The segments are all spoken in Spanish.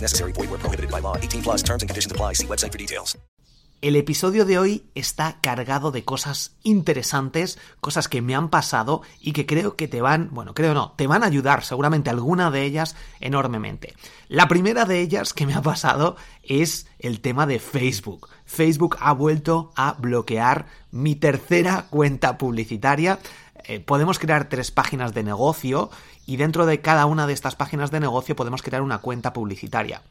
Necessary. Void prohibited by law. 18 plus terms and conditions apply. El episodio de hoy está cargado de cosas interesantes, cosas que me han pasado y que creo que te van, bueno, creo no, te van a ayudar seguramente alguna de ellas enormemente. La primera de ellas que me ha pasado es el tema de Facebook. Facebook ha vuelto a bloquear mi tercera cuenta publicitaria. Eh, podemos crear tres páginas de negocio y dentro de cada una de estas páginas de negocio podemos crear una cuenta publicitaria.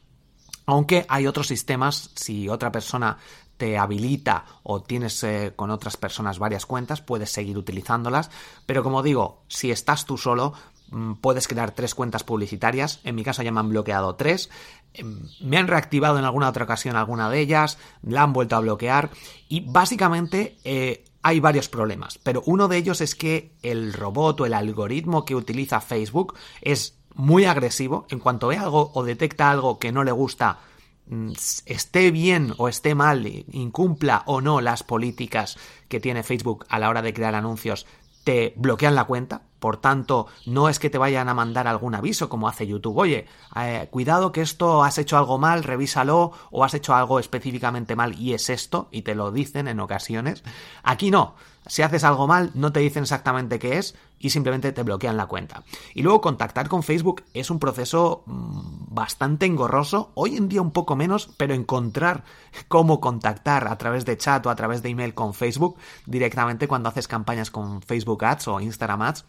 Aunque hay otros sistemas, si otra persona te habilita o tienes eh, con otras personas varias cuentas, puedes seguir utilizándolas. Pero como digo, si estás tú solo, mm, puedes crear tres cuentas publicitarias. En mi caso ya me han bloqueado tres. Em, Me han reactivado en alguna otra ocasión alguna de ellas, la han vuelto a bloquear y básicamente eh, hay varios problemas. Pero uno de ellos es que el robot o el algoritmo que utiliza Facebook es muy agresivo. En cuanto ve algo o detecta algo que no le gusta, mm, esté bien o esté mal, incumpla o no las políticas que tiene Facebook a la hora de crear anuncios, te bloquean la cuenta. Por tanto, no es que te vayan a mandar algún aviso como hace YouTube. Oye, eh, cuidado que esto has hecho algo mal, revísalo, o has hecho algo específicamente mal y es esto, y te lo dicen en ocasiones. Aquí no. Si haces algo mal, no te dicen exactamente qué es y simplemente te bloquean la cuenta. Y luego contactar con Facebook es un proceso mm, bastante engorroso, hoy en día un poco menos, pero encontrar cómo contactar a través de chat o a través de email con Facebook directamente cuando haces campañas con Facebook Ads o Instagram Ads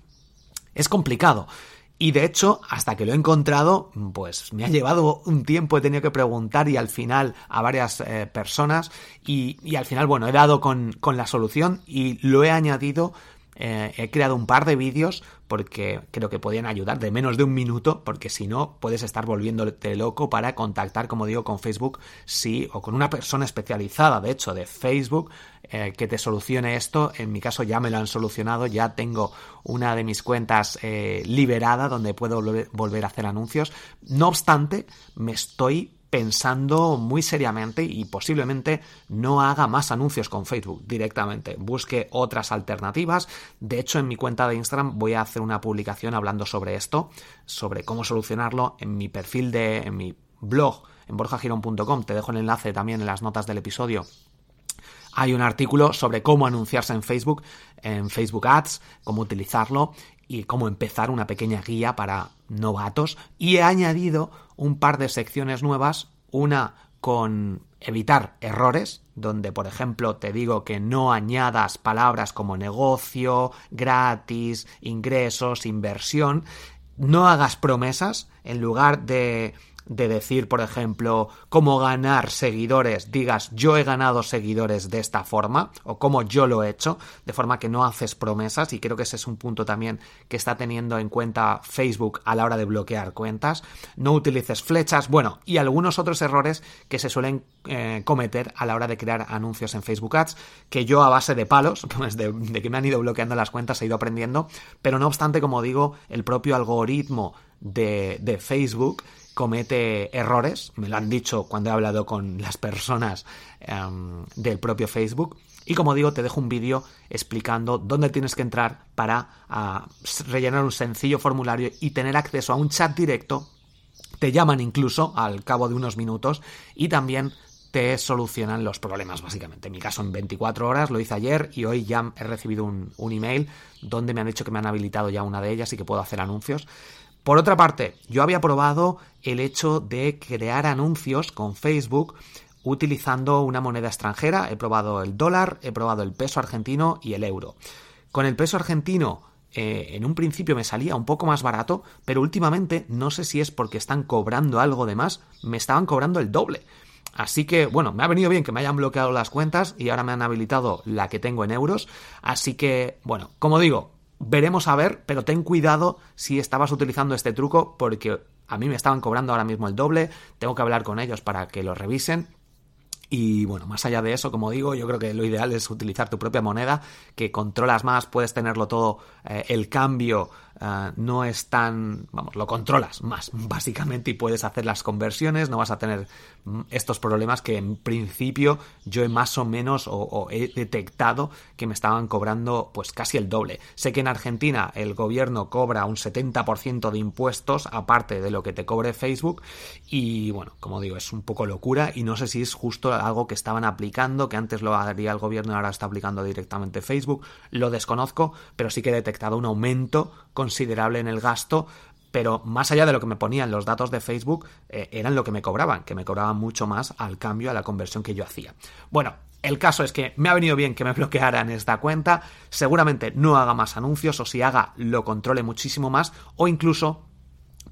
es complicado. Y de hecho, hasta que lo he encontrado, pues me ha llevado un tiempo, he tenido que preguntar y al final a varias eh, personas y, y, al final, bueno, he dado con, con la solución y lo he añadido eh, he creado un par de vídeos porque creo que podían ayudar de menos de un minuto, porque si no puedes estar volviéndote loco para contactar, como digo, con Facebook, sí, o con una persona especializada, de hecho, de Facebook, eh, que te solucione esto. En mi caso ya me lo han solucionado, ya tengo una de mis cuentas eh, liberada donde puedo volver a hacer anuncios. No obstante, me estoy pensando muy seriamente y posiblemente no haga más anuncios con Facebook directamente. Busque otras alternativas. De hecho, en mi cuenta de Instagram voy a hacer una publicación hablando sobre esto, sobre cómo solucionarlo en mi perfil de, en mi blog, en borjagirón.com. Te dejo el enlace también en las notas del episodio hay un artículo sobre cómo anunciarse en Facebook, en Facebook Ads, cómo utilizarlo y cómo empezar una pequeña guía para novatos. Y he añadido un par de secciones nuevas, una con evitar errores, donde por ejemplo te digo que no añadas palabras como negocio, gratis, ingresos, inversión, no hagas promesas, en lugar de de decir, por ejemplo, cómo ganar seguidores, digas yo he ganado seguidores de esta forma o cómo yo lo he hecho, de forma que no haces promesas y creo que ese es un punto también que está teniendo en cuenta Facebook a la hora de bloquear cuentas. No utilices flechas, bueno, y algunos otros errores que se suelen eh, cometer a la hora de crear anuncios en Facebook Ads, que yo a base de palos, pues de, de que me han ido bloqueando las cuentas he ido aprendiendo, pero no obstante, como digo, el propio algoritmo de, de Facebook comete errores, me lo han dicho cuando he hablado con las personas um, del propio Facebook. Y como digo, te dejo un vídeo explicando dónde tienes que entrar para uh, rellenar un sencillo formulario y tener acceso a un chat directo. Te llaman incluso al cabo de unos minutos y también te solucionan los problemas, básicamente. En mi caso, en 24 horas, lo hice ayer y hoy ya he recibido un, un email donde me han dicho que me han habilitado ya una de ellas y que puedo hacer anuncios. Por otra parte, yo había probado el hecho de crear anuncios con Facebook utilizando una moneda extranjera. He probado el dólar, he probado el peso argentino y el euro. Con el peso argentino eh, en un principio me salía un poco más barato, pero últimamente no sé si es porque están cobrando algo de más, me estaban cobrando el doble. Así que, bueno, me ha venido bien que me hayan bloqueado las cuentas y ahora me han habilitado la que tengo en euros. Así que, bueno, como digo, veremos a ver, pero ten cuidado si estabas utilizando este truco porque a mí me estaban cobrando ahora mismo el doble. Tengo que hablar con ellos para que lo revisen. Y bueno, más allá de eso, como digo, yo creo que lo ideal es utilizar tu propia moneda, que controlas más, puedes tenerlo todo, eh, el cambio eh, no es tan, vamos, lo controlas más, básicamente, y puedes hacer las conversiones, no vas a tener estos problemas que en principio yo he más o menos o, he detectado que me estaban cobrando pues casi el doble. Sé que en Argentina el gobierno cobra un 70% de impuestos aparte de lo que te cobre Facebook y bueno, como digo, es un poco locura y no sé si es justo algo que estaban aplicando, que antes lo haría el gobierno ahora está aplicando directamente Facebook, lo desconozco, pero sí que he detectado un aumento considerable en el gasto, pero más allá de lo que me ponían los datos de Facebook, eh, eran lo que me cobraban, que me cobraban mucho más al cambio, a la conversión que yo hacía. Bueno, el caso es que me ha venido bien que me bloquearan esta cuenta, seguramente no haga más anuncios o si haga lo controle muchísimo más o incluso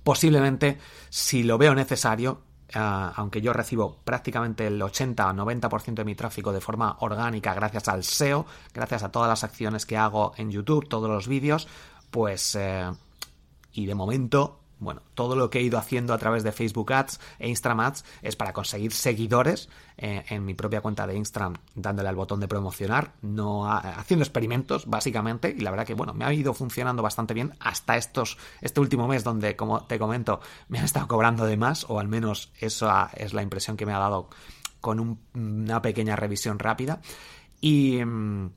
posiblemente si lo veo necesario ah, aunque yo recibo prácticamente el 80 o 90% de mi tráfico de forma orgánica gracias al SEO, gracias a todas las acciones que hago en YouTube, todos los vídeos, pues... Eh, y de momento, bueno, todo lo que he ido haciendo a través de Facebook Ads e Instagram Ads es para conseguir seguidores eh, en mi propia cuenta de Instagram, dándole al botón de promocionar, no haciendo experimentos, básicamente, y la verdad que, bueno, me ha ido funcionando bastante bien hasta estos, este último mes donde, como te comento, me han estado cobrando de más, o al menos esa es la impresión que me ha dado con una pequeña revisión rápida. Y... Mm,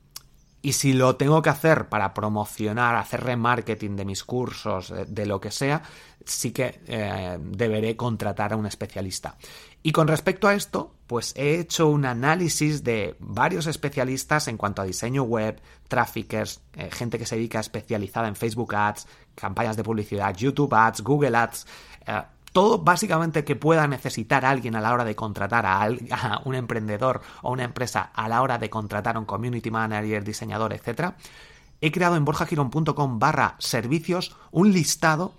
y si lo tengo que hacer para promocionar, hacer remarketing de mis cursos, de, lo que sea, sí que eh, deberé contratar a un especialista. Y con respecto a esto, pues he hecho un análisis de varios especialistas en cuanto a diseño web, traffickers, eh, gente que se dedica especializada en Facebook Ads, campañas de publicidad, YouTube Ads, Google Ads. Eh, todo básicamente que pueda necesitar alguien a la hora de contratar a, un emprendedor o una empresa a la hora de contratar a un community manager, diseñador, etc. He creado en borjagiron.com barra servicios un listado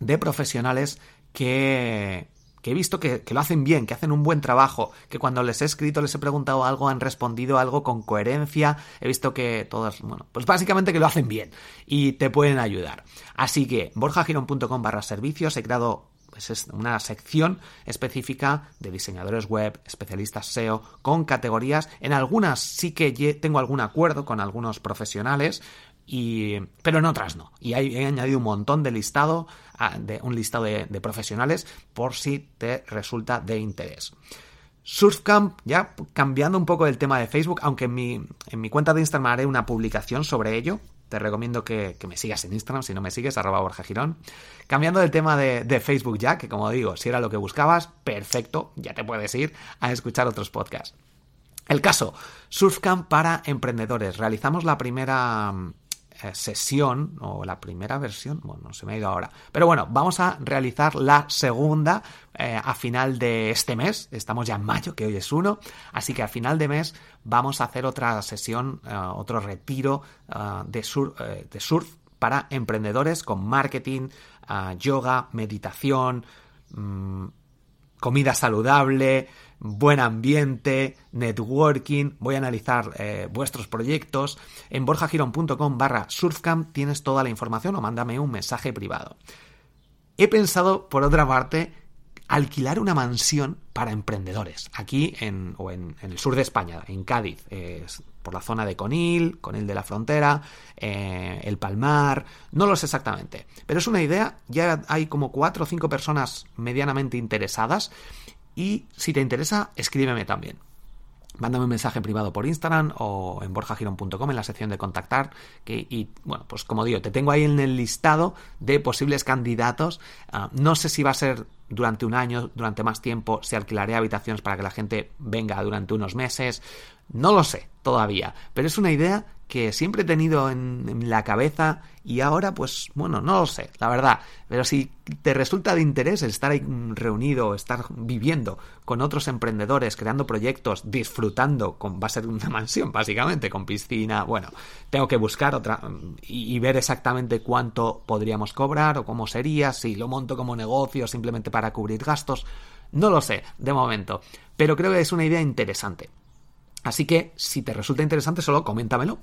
de profesionales que, he visto que, que, lo hacen bien, que hacen un buen trabajo, que cuando les he escrito, les he preguntado algo, han respondido algo con coherencia, he visto que todos, bueno, pues básicamente que lo hacen bien y te pueden ayudar. Así que borjagiron.com barra servicios, he creado es una sección específica de diseñadores web, especialistas SEO, con categorías. En algunas sí que tengo algún acuerdo con algunos profesionales, y, pero en otras no. Y he añadido un montón de listado, de, un listado de, de profesionales por si te resulta de interés. Surfcamp, ya cambiando un poco el tema de Facebook, aunque en mi, en mi cuenta de Instagram haré una publicación sobre ello, te recomiendo que, me sigas en Instagram, si no me sigues, arroba Borja Girón. Cambiando del tema de, Facebook ya, que como digo, si era lo que buscabas, perfecto, ya te puedes ir a escuchar otros podcasts. El caso, Surfcamp para emprendedores. Realizamos la primera sesión o la primera versión, bueno, se me ha ido ahora. Pero bueno, vamos a realizar la segunda eh, a final de este mes. Estamos ya en mayo, que hoy es uno. Así que a final de mes vamos a hacer otra sesión, eh, otro retiro de, de surf para emprendedores con marketing, yoga, meditación, mm, comida saludable, buen ambiente, networking, voy a analizar eh, vuestros proyectos. En borjagiron.com barra surfcamp tienes toda la información o mándame un mensaje privado. He pensado, por otra parte, alquilar una mansión para emprendedores, aquí en, o en, el sur de España, en Cádiz, por la zona de Conil, Conil de la Frontera, eh, El Palmar, no lo sé exactamente, pero es una idea, ya hay como cuatro o cinco personas medianamente interesadas y si te interesa, escríbeme también. Mándame un mensaje privado por Instagram o en borjagiron.com en la sección de contactar. Que, y bueno, pues como digo, te tengo ahí en el listado de posibles candidatos. Ah, no sé si va a ser durante un año, durante más tiempo, si alquilaré habitaciones para que la gente venga durante unos meses. No lo sé todavía, pero es una idea que siempre he tenido en, la cabeza y ahora pues bueno, no lo sé, la verdad, pero si te resulta de interés estar ahí reunido, estar viviendo con otros emprendedores, creando proyectos, disfrutando, con, va a ser una mansión básicamente, con piscina, bueno, tengo que buscar otra y, y ver exactamente cuánto podríamos cobrar o cómo sería, si lo monto como negocio simplemente para cubrir gastos, no lo sé, de momento, pero creo que es una idea interesante. Así que si te resulta interesante, solo coméntamelo.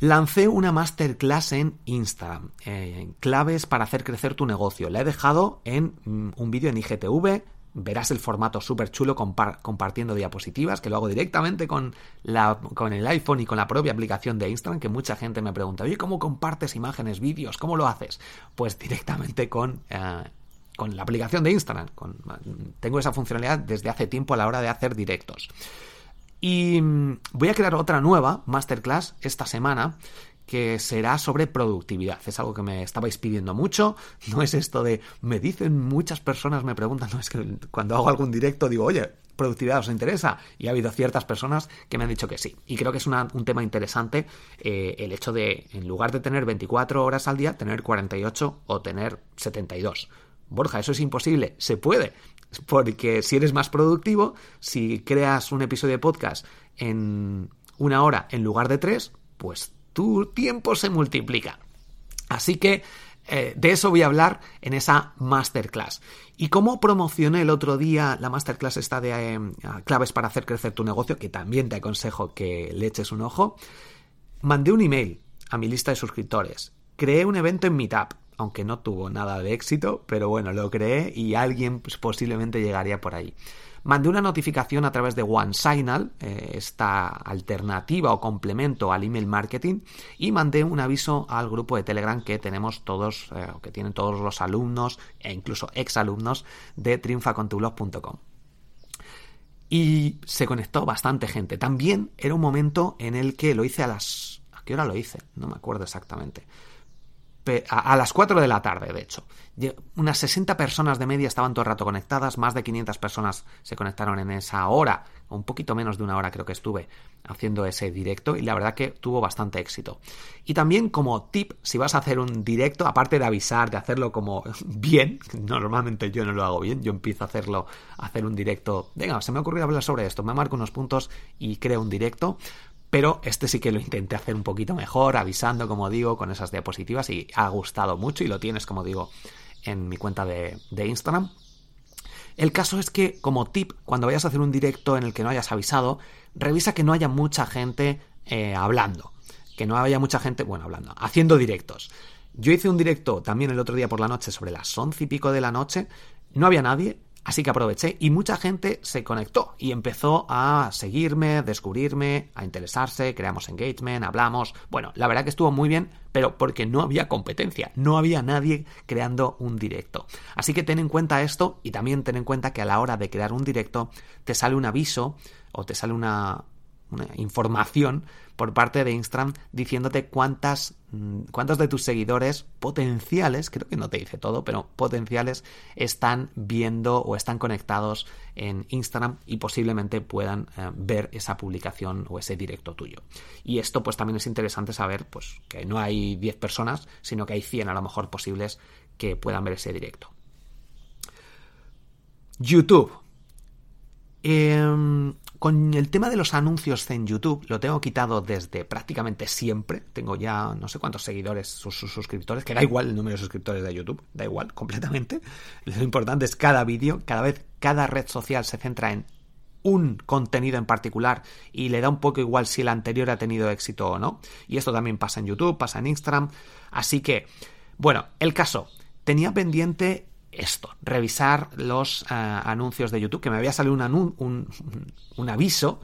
Lancé una masterclass en Instagram, eh, claves para hacer crecer tu negocio. La he dejado en mm, un vídeo en IGTV. Verás el formato súper chulo compar compartiendo diapositivas, que lo hago directamente con, la, con el iPhone y con la propia aplicación de Instagram, que mucha gente me pregunta, oye, ¿cómo compartes imágenes, vídeos? ¿Cómo lo haces? Pues directamente con eh, con la aplicación de Instagram. Tengo esa funcionalidad desde hace tiempo a la hora de hacer directos. Y mm, voy a crear otra nueva masterclass esta semana que será sobre productividad. Es algo que me estabais pidiendo mucho. No es esto de me dicen muchas personas, me preguntan, no es que cuando hago algún directo digo, oye, productividad os interesa. Y ha habido ciertas personas que me han dicho que sí. Y creo que es un tema interesante eh, el hecho de, en lugar de tener 24 horas al día, tener 48 o tener 72. Borja, eso es imposible. Se puede. Porque si eres más productivo, si creas un episodio de podcast en una hora en lugar de tres, pues tu tiempo se multiplica. Así que eh, de eso voy a hablar en esa masterclass. ¿Y cómo promocioné el otro día la masterclass esta de eh, claves para hacer crecer tu negocio? Que también te aconsejo que le eches un ojo. Mandé un email a mi lista de suscriptores. Creé un evento en Meetup aunque no tuvo nada de éxito, pero bueno, lo creé y alguien pues, posiblemente llegaría por ahí. Mandé una notificación a través de OneSignal, eh, esta alternativa o complemento al email marketing, y mandé un aviso al grupo de Telegram que tenemos todos, eh, que tienen todos los alumnos e incluso exalumnos de triunfacontublog.com. Y se conectó bastante gente. También era un momento en el que lo hice a las... ¿A qué hora lo hice? No me acuerdo exactamente a, las 4 de la tarde, de hecho. Unas 60 personas de media estaban todo el rato conectadas, más de 500 personas se conectaron en esa hora, un poquito menos de una hora creo que estuve haciendo ese directo y la verdad que tuvo bastante éxito. Y también como tip, si vas a hacer un directo, aparte de avisar, de hacerlo como bien, normalmente yo no lo hago bien, yo empiezo a hacerlo, a hacer un directo, venga, se me ha ocurrido hablar sobre esto, me marco unos puntos y creo un directo, pero este sí que lo intenté hacer un poquito mejor, avisando, como digo, con esas diapositivas y ha gustado mucho y lo tienes, como digo, en mi cuenta de, Instagram. El caso es que, como tip, cuando vayas a hacer un directo en el que no hayas avisado, revisa que no haya mucha gente eh, hablando. Que no haya mucha gente, bueno, hablando, haciendo directos. Yo hice un directo también el otro día por la noche, sobre las once y pico de la noche. No había nadie, Así que aproveché y mucha gente se conectó y empezó a seguirme, descubrirme, a interesarse, creamos engagement, hablamos. Bueno, la verdad que estuvo muy bien, pero porque no había competencia, no había nadie creando un directo. Así que ten en cuenta esto y también ten en cuenta que a la hora de crear un directo te sale un aviso o te sale una, una información por parte de Instagram diciéndote cuántas, mm, cuántos de tus seguidores potenciales, creo que no te dice todo, pero potenciales están viendo o están conectados en Instagram y posiblemente puedan eh, ver esa publicación o ese directo tuyo. Y esto pues también es interesante saber pues que no hay 10 personas, sino que hay 100 a lo mejor posibles que puedan ver ese directo. YouTube. Eh, con el tema de los anuncios en YouTube, lo tengo quitado desde prácticamente siempre. Tengo ya no sé cuántos seguidores, sus, suscriptores, que da igual el número de suscriptores de YouTube, da igual completamente. Lo importante es cada vídeo, cada vez cada red social se centra en un contenido en particular y le da un poco igual si el anterior ha tenido éxito o no. Y esto también pasa en YouTube, pasa en Instagram. Así que, bueno, el caso. Tenía pendiente esto, revisar los uh, anuncios de YouTube, que me había salido un, un, un, aviso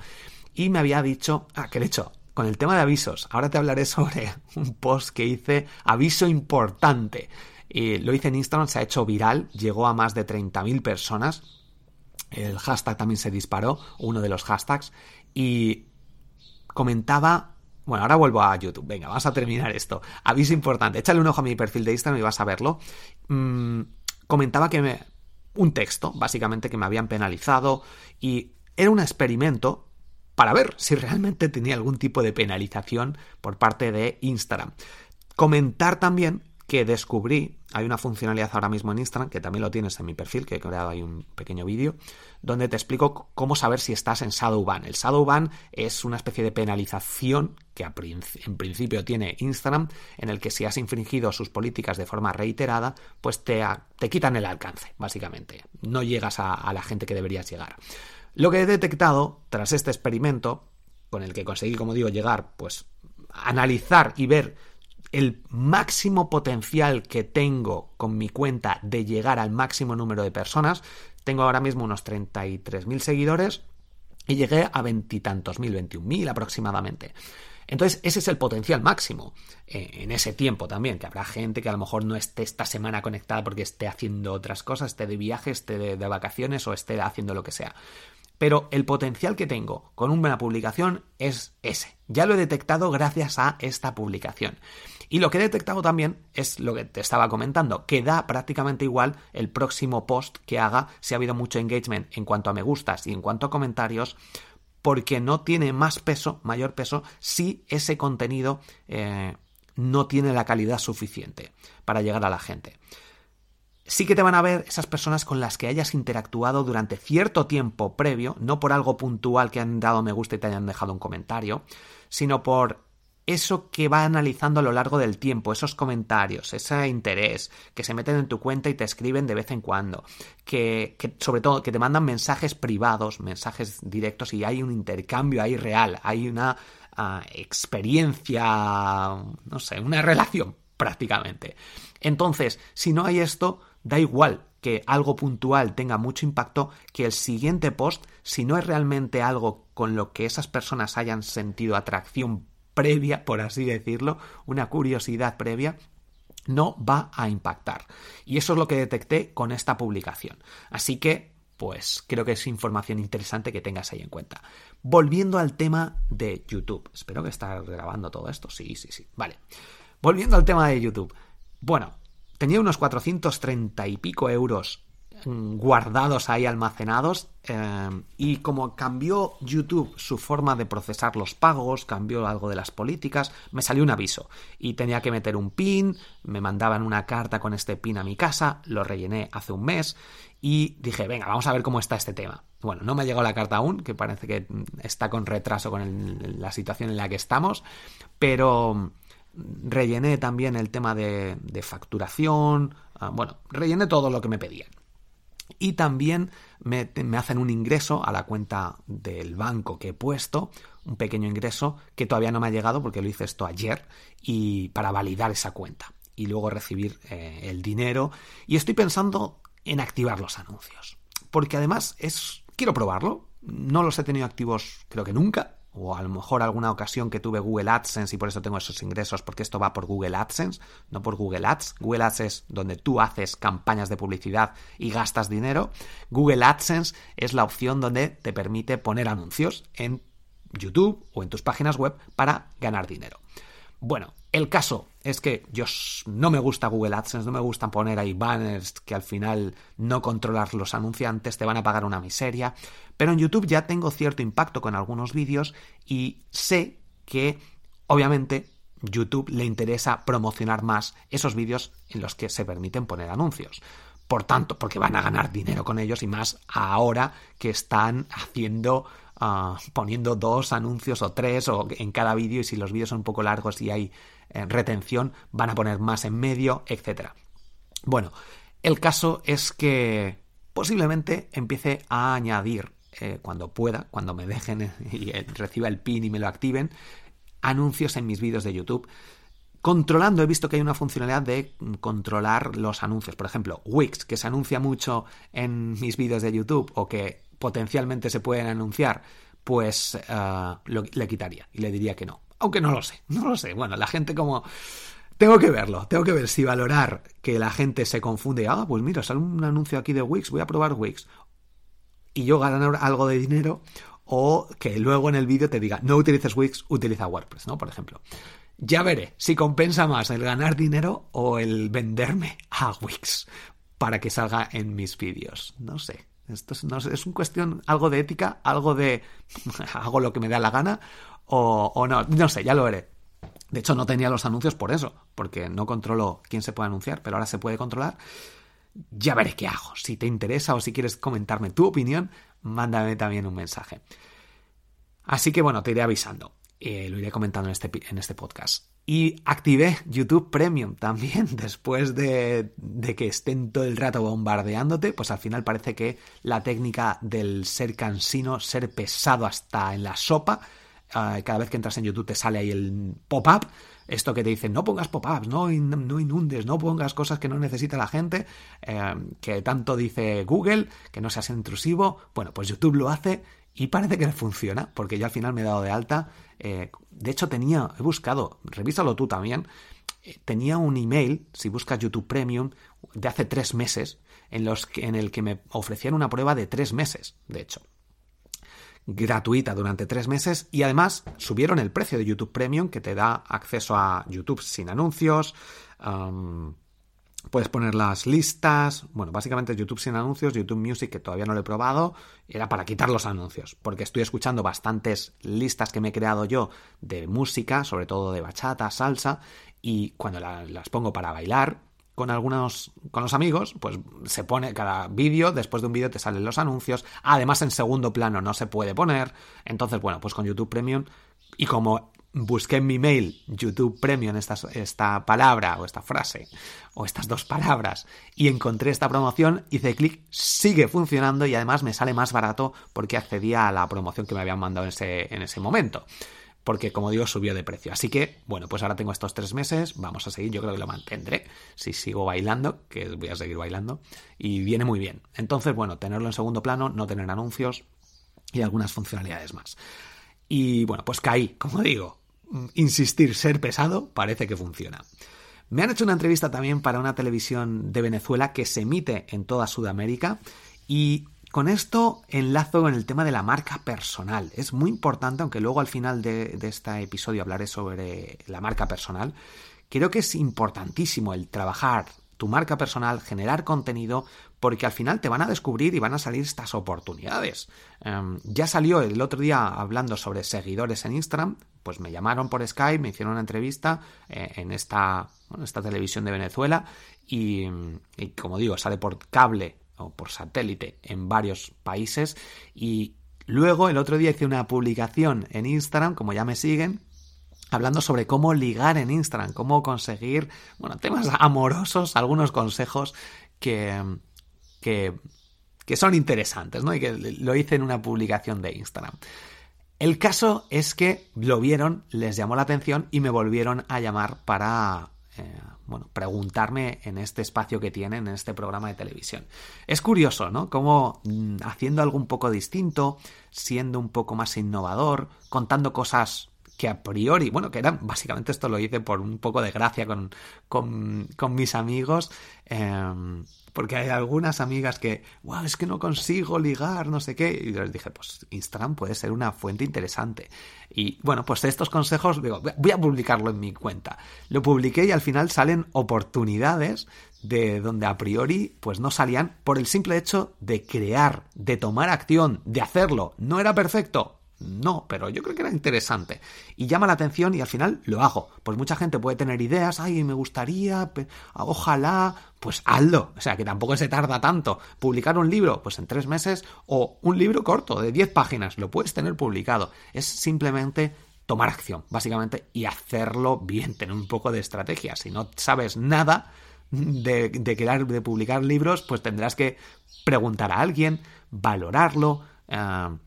y me había dicho, ah, que de hecho, con el tema de avisos, ahora te hablaré sobre un post que hice, aviso importante. Y lo hice en Instagram, se ha hecho viral, llegó a más de 30.000 personas. El hashtag también se disparó, uno de los hashtags, y comentaba bueno, ahora vuelvo a YouTube. Venga, vamos a terminar esto. Aviso importante. Échale un ojo a mi perfil de Instagram y vas a verlo. Mm, comentaba que me, un texto, básicamente que me habían penalizado y era un experimento para ver si realmente tenía algún tipo de penalización por parte de Instagram. Comentar también que descubrí, hay una funcionalidad ahora mismo en Instagram, que también lo tienes en mi perfil, que he creado ahí un pequeño vídeo, donde te explico cómo saber si estás en Shadow Ban. El Shadow Ban es una especie de penalización que en principio tiene Instagram, en el que si has infringido sus políticas de forma reiterada, pues te, te quitan el alcance, básicamente. No llegas a, a la gente que deberías llegar. Lo que he detectado tras este experimento, con el que conseguí, como digo, llegar, pues analizar y ver el máximo potencial que tengo con mi cuenta de llegar al máximo número de personas. Tengo ahora mismo unos 33.000 seguidores y llegué a veintitantos mil, 21.000 aproximadamente. Entonces, ese es el potencial máximo eh, en ese tiempo también, que habrá gente que a lo mejor no esté esta semana conectada porque esté haciendo otras cosas, esté de viaje, esté de vacaciones o esté haciendo lo que sea. Pero el potencial que tengo con una publicación es ese. Ya lo he detectado gracias a esta publicación. Y lo que he detectado también es lo que te estaba comentando, que da prácticamente igual el próximo post que haga si ha habido mucho engagement en cuanto a me gustas y en cuanto a comentarios, porque no tiene más peso, mayor peso, si ese contenido eh, no tiene la calidad suficiente para llegar a la gente. Sí que te van a ver esas personas con las que hayas interactuado durante cierto tiempo previo, no por algo puntual que han dado me gusta y te hayan dejado un comentario, sino por eso que va analizando a lo largo del tiempo, esos comentarios, ese interés, que se meten en tu cuenta y te escriben de vez en cuando, que, sobre todo que te mandan mensajes privados, mensajes directos y hay un intercambio ahí real, hay una ah, experiencia, no sé, una relación prácticamente. Entonces, si no hay esto, da igual que algo puntual tenga mucho impacto, que el siguiente post, si no es realmente algo con lo que esas personas hayan sentido atracción previa, por así decirlo, una curiosidad previa, no va a impactar. Y eso es lo que detecté con esta publicación. Así que, pues creo que es información interesante que tengas ahí en cuenta. Volviendo al tema de YouTube. Espero que estés grabando todo esto. Sí, sí, sí. Vale. Volviendo al tema de YouTube. Bueno, tenía unos 430 y pico euros guardados ahí almacenados eh, y como cambió YouTube su forma de procesar los pagos, cambió algo de las políticas, me salió un aviso y tenía que meter un pin, me mandaban una carta con este pin a mi casa, lo rellené hace un mes y dije, venga, vamos a ver cómo está este tema. Bueno, no me ha llegado la carta aún, que parece que está con retraso con la situación en la que estamos, pero rellené también el tema de, facturación, ah, bueno, rellené todo lo que me pedían y también me, hacen un ingreso a la cuenta del banco que he puesto, un pequeño ingreso que todavía no me ha llegado porque lo hice esto ayer y para validar esa cuenta y luego recibir eh, el dinero. Y estoy pensando en activar los anuncios porque además es quiero probarlo. No los he tenido activos creo que nunca o a lo mejor alguna ocasión que tuve Google AdSense y por eso tengo esos ingresos, porque esto va por Google AdSense, no por Google Ads. Google Ads es donde tú haces campañas de publicidad y gastas dinero. Google AdSense es la opción donde te permite poner anuncios en YouTube o en tus páginas web para ganar dinero. Bueno, el caso es que yo no me gusta Google AdSense, no me gustan poner ahí banners que al final no controlas los anunciantes, te van a pagar una miseria. Pero en YouTube ya tengo cierto impacto con algunos vídeos y sé que obviamente YouTube le interesa promocionar más esos vídeos en los que se permiten poner anuncios. Por tanto, porque van a ganar dinero con ellos y más ahora que están haciendo ah, poniendo dos anuncios o tres o en cada vídeo y si los vídeos son un poco largos y hay eh, retención van a poner más en medio, etcétera. Bueno, el caso es que posiblemente empiece a añadir eh, cuando pueda, cuando me dejen y eh, reciba el pin y me lo activen, anuncios en mis vídeos de YouTube. Controlando, he visto que hay una funcionalidad de controlar los anuncios. Por ejemplo, Wix, que se anuncia mucho en mis vídeos de YouTube o que potencialmente se pueden anunciar, pues eh, le quitaría y le diría que no. Aunque no lo sé, no lo sé. Bueno, la gente como... Tengo que verlo, tengo que ver si valorar que la gente se confunde. Ah, pues mira, sale un anuncio aquí de Wix, voy a probar Wix y yo ganar algo de dinero o que luego en el vídeo te diga no utilices Wix, utiliza WordPress, ¿no? Por ejemplo. Ya veré si compensa más el ganar dinero o el venderme a Wix para que salga en mis vídeos. No sé. Esto es, no es un cuestión algo de ética, algo de hago lo que me da la gana o, o no, no sé, ya lo veré. De hecho, no tenía los anuncios por eso, porque no controlo quién se puede anunciar, pero ahora se puede controlar. Ya veré qué hago. Si te interesa o si quieres comentarme tu opinión, mándame también un mensaje. Así que bueno, te iré avisando. Eh, lo iré comentando en este, en este podcast. Y activé YouTube Premium también, después de, de, que estén todo el rato bombardeándote, pues al final parece que la técnica del ser cansino, ser pesado hasta en la sopa, uh, cada vez que entras en YouTube te sale ahí el pop-up, esto que te dicen, no pongas pop-ups, no, no, inundes, no pongas cosas que no necesita la gente, eh, que tanto dice Google, que no seas intrusivo, bueno, pues YouTube lo hace y parece que funciona, porque yo al final me he dado de alta. Eh, de hecho, tenía, he buscado, revísalo tú también. Eh, tenía un email, si buscas YouTube Premium, de hace tres meses, en, los que, en el que me ofrecían una prueba de tres meses, de hecho. Gratuita durante tres meses y además subieron el precio de YouTube Premium que te da acceso a YouTube sin anuncios. Puedes poner las listas, bueno, básicamente YouTube sin anuncios, YouTube Music, que todavía no lo he probado, era para quitar los anuncios, porque estoy escuchando bastantes listas que me he creado yo de música, sobre todo de bachata, salsa, y cuando la, las pongo para bailar con algunos, con los amigos, pues se pone cada vídeo, después de un vídeo te salen los anuncios, además en segundo plano no se puede poner, entonces bueno, pues con YouTube Premium, y como busqué en mi mail YouTube Premium esta, palabra o esta frase o estas dos palabras y encontré esta promoción, hice clic, sigue funcionando y además me sale más barato porque accedía a la promoción que me habían mandado en ese, en ese momento. Porque, como digo, subió de precio. Así que, bueno, pues ahora tengo estos tres meses, vamos a seguir, yo creo que lo mantendré, si sigo bailando, que voy a seguir bailando, y viene muy bien. Entonces, bueno, tenerlo en segundo plano, no tener anuncios y algunas funcionalidades más. Y bueno, pues caí, como digo, insistir, ser pesado, parece que funciona. Me han hecho una entrevista también para una televisión de Venezuela que se emite en toda Sudamérica y con esto enlazo con el tema de la marca personal. Es muy importante, aunque luego al final de, este episodio hablaré sobre la marca personal. Creo que es importantísimo el trabajar tu marca personal, generar contenido, porque al final te van a descubrir y van a salir estas oportunidades. Um, ya salió el otro día hablando sobre seguidores en Instagram, pues me llamaron por Skype, me hicieron una entrevista eh, en esta, esta televisión de Venezuela y, y, como digo, sale por cable o por satélite en varios países y luego el otro día hice una publicación en Instagram, como ya me siguen, hablando sobre cómo ligar en Instagram, cómo conseguir, bueno, temas amorosos, algunos consejos que, que, que son interesantes, ¿no? Y que lo hice en una publicación de Instagram. El caso es que lo vieron, les llamó la atención y me volvieron a llamar para eh, bueno, preguntarme en este espacio que tienen, en este programa de televisión. Es curioso, ¿no? Como mm, haciendo algo un poco distinto, siendo un poco más innovador, contando cosas que a priori, bueno, que eran, básicamente esto lo hice por un poco de gracia con, con, mis amigos, eh, porque hay algunas amigas que, wow, es que no consigo ligar, no sé qué, y les dije, pues Instagram puede ser una fuente interesante. Y bueno, pues estos consejos, digo, voy a publicarlo en mi cuenta. Lo publiqué y al final salen oportunidades de donde a priori pues no salían por el simple hecho de crear, de tomar acción, de hacerlo. No era perfecto, no, pero yo creo que era interesante. Y llama la atención y al final lo hago. Pues mucha gente puede tener ideas, ay, me gustaría, ojalá, pues hazlo. O sea, que tampoco se tarda tanto. Publicar un libro, pues en tres meses, o un libro corto de diez páginas, lo puedes tener publicado. Es simplemente tomar acción, básicamente, y hacerlo bien, tener un poco de estrategia. Si no sabes nada de, de, crear, de publicar libros, pues tendrás que preguntar a alguien, valorarlo. Uh,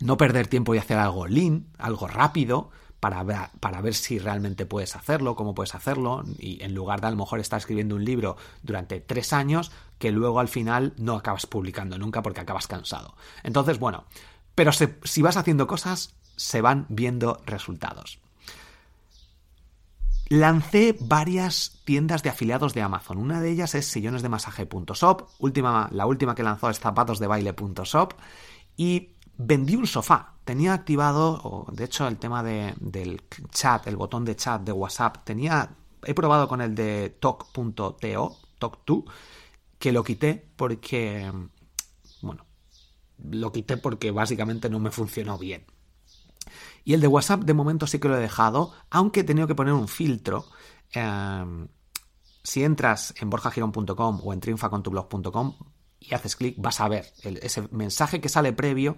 no perder tiempo y hacer algo lean, algo rápido, para ver, para ver si realmente puedes hacerlo, cómo puedes hacerlo, y en lugar de a lo mejor estar escribiendo un libro durante tres años, que luego al final no acabas publicando nunca porque acabas cansado. Entonces, bueno, pero si vas haciendo cosas, se van viendo resultados. Lancé varias tiendas de afiliados de Amazon. Una de ellas es sillonesdemasaje.shop, última, la última que lanzó es zapatosdebaile.shop y vendí un sofá. Tenía activado, de hecho, el tema de, del chat, el botón de chat de WhatsApp. Tenía. He probado con el de talk.to, talk2, que lo quité porque. Bueno, lo quité porque básicamente no me funcionó bien. Y el de WhatsApp de momento sí que lo he dejado, aunque he tenido que poner un filtro. Em, si entras en borjagirón.com o en triunfacontublog.com y haces clic, vas a ver ese mensaje que sale previo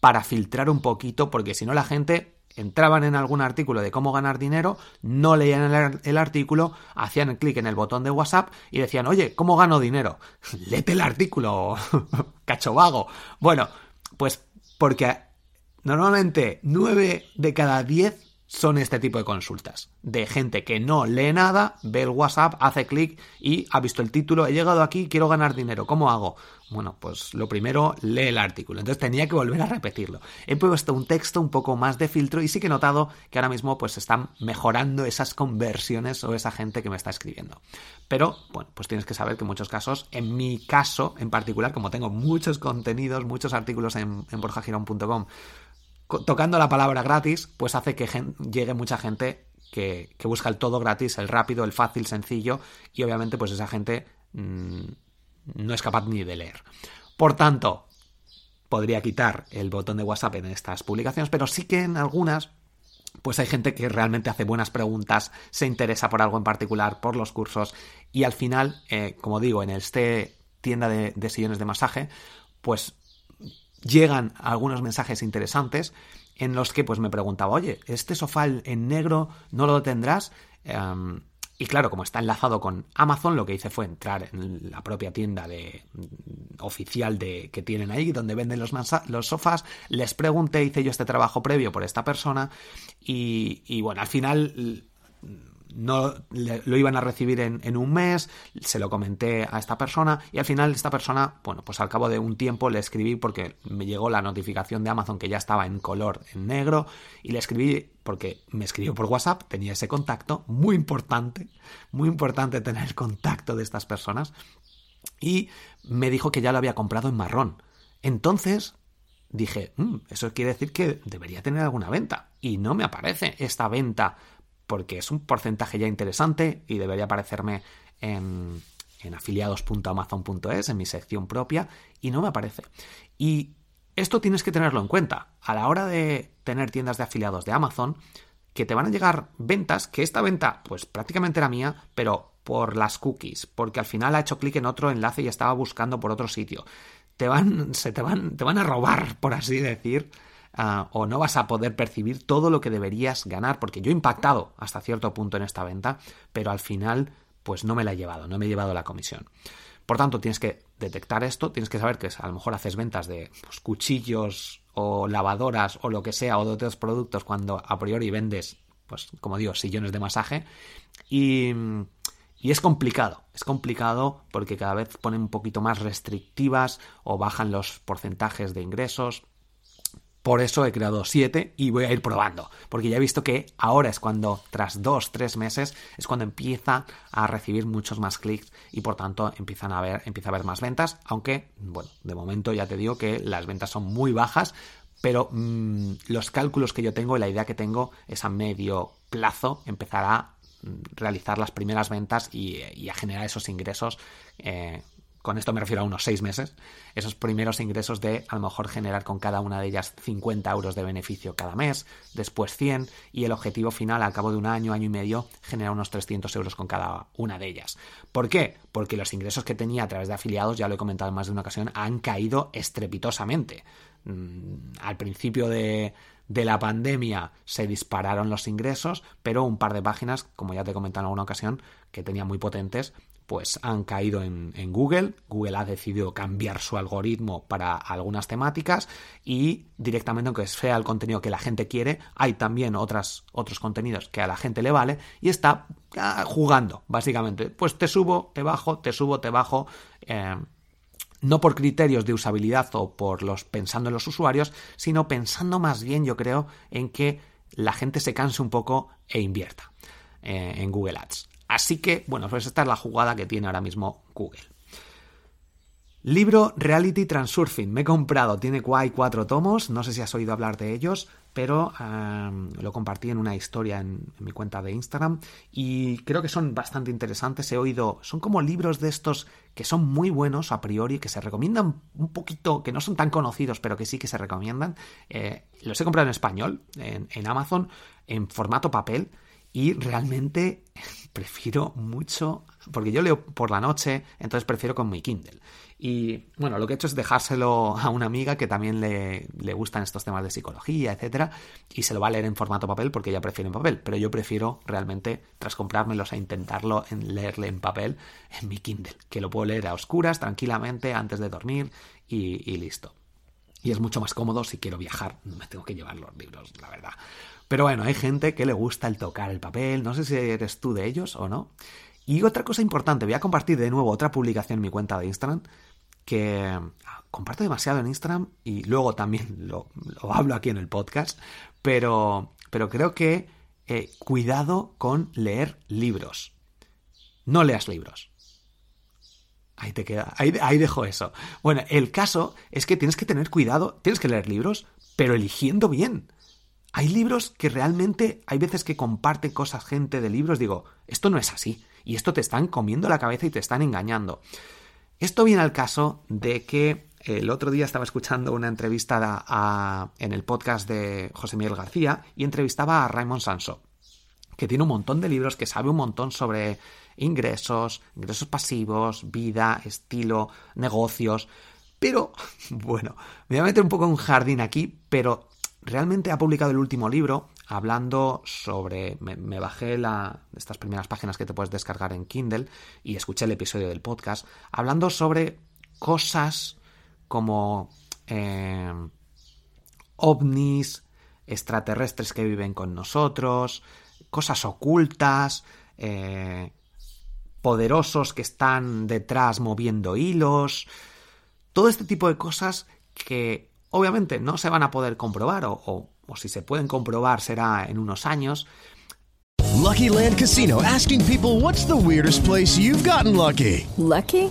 para filtrar un poquito, porque si no la gente entraban en algún artículo de cómo ganar dinero, no leían el, artículo, hacían clic en el botón de WhatsApp y decían, oye, ¿cómo gano dinero? Léete el artículo, cacho vago. Bueno, pues porque normalmente 9 de cada 10 son este tipo de consultas. De gente que no lee nada, ve el WhatsApp, hace clic y ha visto el título, he llegado aquí, quiero ganar dinero, ¿cómo hago? Bueno, pues lo primero, lee el artículo. Entonces tenía que volver a repetirlo. He puesto un texto un poco más de filtro y sí que he notado que ahora mismo pues están mejorando esas conversiones o esa gente que me está escribiendo. Pero, bueno, pues tienes que saber que en muchos casos, en mi caso en particular, como tengo muchos contenidos, muchos artículos en, en borjagirón.com, tocando la palabra gratis, pues hace que llegue mucha gente que, busca el todo gratis, el rápido, el fácil, sencillo, y obviamente pues esa gente mm, no es capaz ni de leer. Por tanto, podría quitar el botón de WhatsApp en estas publicaciones, pero sí que en algunas pues hay gente que realmente hace buenas preguntas, se interesa por algo en particular, por los cursos, y al final, eh, como digo, en este tienda de, de sillones de masaje, pues llegan algunos mensajes interesantes en los que pues me preguntaba, oye, ¿este sofá en negro no lo tendrás? Em, y claro, como está enlazado con Amazon, lo que hice fue entrar en la propia tienda de, oficial de, que tienen ahí, donde venden los, los sofás. Les pregunté, hice yo este trabajo previo por esta persona. Y, y bueno, al final no lo iban a recibir en, un mes, se lo comenté a esta persona y al final esta persona, bueno, pues al cabo de un tiempo le escribí porque me llegó la notificación de Amazon que ya estaba en color en negro y le escribí porque me escribió por WhatsApp, tenía ese contacto, muy importante, muy importante tener el contacto de estas personas y me dijo que ya lo había comprado en marrón. Entonces dije, mm, eso quiere decir que debería tener alguna venta y no me aparece esta venta porque es un porcentaje ya interesante y debería aparecerme en, en afiliados.amazon.es, en mi sección propia, y no me aparece. Y esto tienes que tenerlo en cuenta. A la hora de tener tiendas de afiliados de Amazon, que te van a llegar ventas, que esta venta, pues prácticamente era mía, pero por las cookies, porque al final ha hecho clic en otro enlace y estaba buscando por otro sitio. Te van, se te van, te van a robar, por así decir, Ah, o no vas a poder percibir todo lo que deberías ganar, porque yo he impactado hasta cierto punto en esta venta, pero al final pues no me la he llevado, no me he llevado la comisión. Por tanto, tienes que detectar esto, tienes que saber que a lo mejor haces ventas de pues, cuchillos o lavadoras o lo que sea, o de otros productos cuando a priori vendes, pues como digo, sillones de masaje. Y, y es complicado, es complicado porque cada vez ponen un poquito más restrictivas o bajan los porcentajes de ingresos. Por eso he creado siete y voy a ir probando, porque ya he visto que ahora es cuando, tras dos, tres meses, es cuando empieza a recibir muchos más clics y por tanto empiezan a ver, empieza a haber más ventas, aunque, bueno, de momento ya te digo que las ventas son muy bajas, pero mm, los cálculos que yo tengo y la idea que tengo es a medio plazo empezar a mm, realizar las primeras ventas y, a generar esos ingresos eh, con esto me refiero a unos seis meses, esos primeros ingresos de a lo mejor generar con cada una de ellas 50 euros de beneficio cada mes, después 100 y el objetivo final al cabo de un año, año y medio, generar unos 300 euros con cada una de ellas. ¿Por qué? Porque los ingresos que tenía a través de afiliados, ya lo he comentado en más de una ocasión, han caído estrepitosamente. Mm, al principio de, de la pandemia se dispararon los ingresos, pero un par de páginas, como ya te he comentado en alguna ocasión, que tenía muy potentes, pues han caído en, Google. Google ha decidido cambiar su algoritmo para algunas temáticas y directamente, aunque sea el contenido que la gente quiere, hay también otras, otros contenidos que a la gente le vale y está ah, jugando, básicamente. Pues te subo, te bajo, te subo, te bajo. Eh, no por criterios de usabilidad o por los pensando en los usuarios, sino pensando más bien, yo creo, en que la gente se canse un poco e invierta eh, en Google Ads. Así que, bueno, pues esta es la jugada que tiene ahora mismo Google. Libro Reality Transurfing. Me he comprado, tiene cuatro tomos, no sé si has oído hablar de ellos, pero um, lo compartí en una historia en, mi cuenta de Instagram y creo que son bastante interesantes. He oído, son como libros de estos que son muy buenos a priori, que se recomiendan un poquito, que no son tan conocidos, pero que sí que se recomiendan. Eh, los he comprado en español, en Amazon, en formato papel y realmente prefiero mucho, porque yo leo por la noche, entonces prefiero con mi Kindle. Y bueno, lo que he hecho es dejárselo a una amiga que también le, le gustan estos temas de psicología, etcétera, y se lo va a leer en formato papel porque ella prefiere en papel. Pero yo prefiero realmente, tras comprármelos, a intentarlo en leerle en papel en mi Kindle, que lo puedo leer a oscuras, tranquilamente, antes de dormir y, y listo. Y es mucho más cómodo si quiero viajar, no me tengo que llevar los libros, la verdad. Pero bueno, hay gente que le gusta el tocar el papel, no sé si eres tú de ellos o no. Y otra cosa importante, voy a compartir de nuevo otra publicación en mi cuenta de Instagram que ah, comparto demasiado en Instagram y luego también lo, lo hablo aquí en el podcast, pero, pero creo que eh, cuidado con leer libros. No leas libros. Ahí te queda, ahí dejo eso. Bueno, el caso es que tienes que tener cuidado, tienes que leer libros, pero eligiendo bien. Hay libros que realmente, hay veces que comparte cosas gente de libros, digo, esto no es así, y esto te están comiendo la cabeza y te están engañando. Esto viene al caso de que el otro día estaba escuchando una entrevista en el podcast de José Miguel García y entrevistaba a Raymond Sanso, que tiene un montón de libros, que sabe un montón sobre ingresos, ingresos pasivos, vida, estilo, negocios. Pero, bueno, me voy a meter un poco en un jardín aquí, pero realmente ha publicado el último libro hablando sobre. Me, bajé la, estas primeras páginas que te puedes descargar en Kindle y escuché el episodio del podcast, hablando sobre cosas como eh, ovnis, extraterrestres que viven con nosotros, cosas ocultas, eh, poderosos que están detrás moviendo hilos, todo este tipo de cosas que obviamente no se van a poder comprobar o, o, o si se pueden comprobar será en unos años. Lucky Land Casino asking people what's the weirdest place you've gotten lucky. Lucky?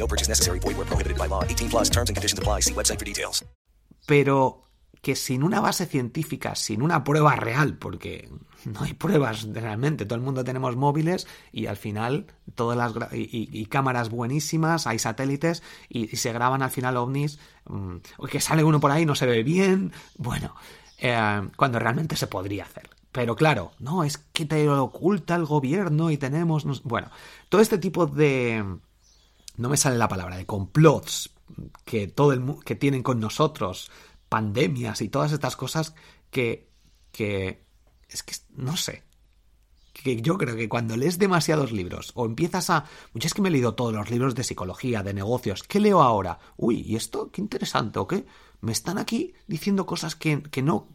No purchase necessary. Void prohibited by law. 18 plus terms and conditions apply. See website for details. Pero que sin una base científica, sin una prueba real, porque no hay pruebas realmente, todo el mundo tenemos móviles y al final todas las y, y, y cámaras buenísimas, hay satélites y, y, se graban al final ovnis, mmm, que sale uno por ahí no se ve bien, bueno, eh, cuando realmente se podría hacer. Pero claro, no, es que te lo oculta el gobierno y tenemos, no, bueno, todo este tipo de no me sale la palabra, de complots que todo el que tienen con nosotros, pandemias y todas estas cosas que, que es que no sé. Que yo creo que cuando lees demasiados libros o empiezas a. Yo es que me he leído todos los libros de psicología, de negocios. ¿Qué leo ahora? Uy, ¿y esto? Qué interesante, ¿o qué? Me están aquí diciendo cosas que, que no.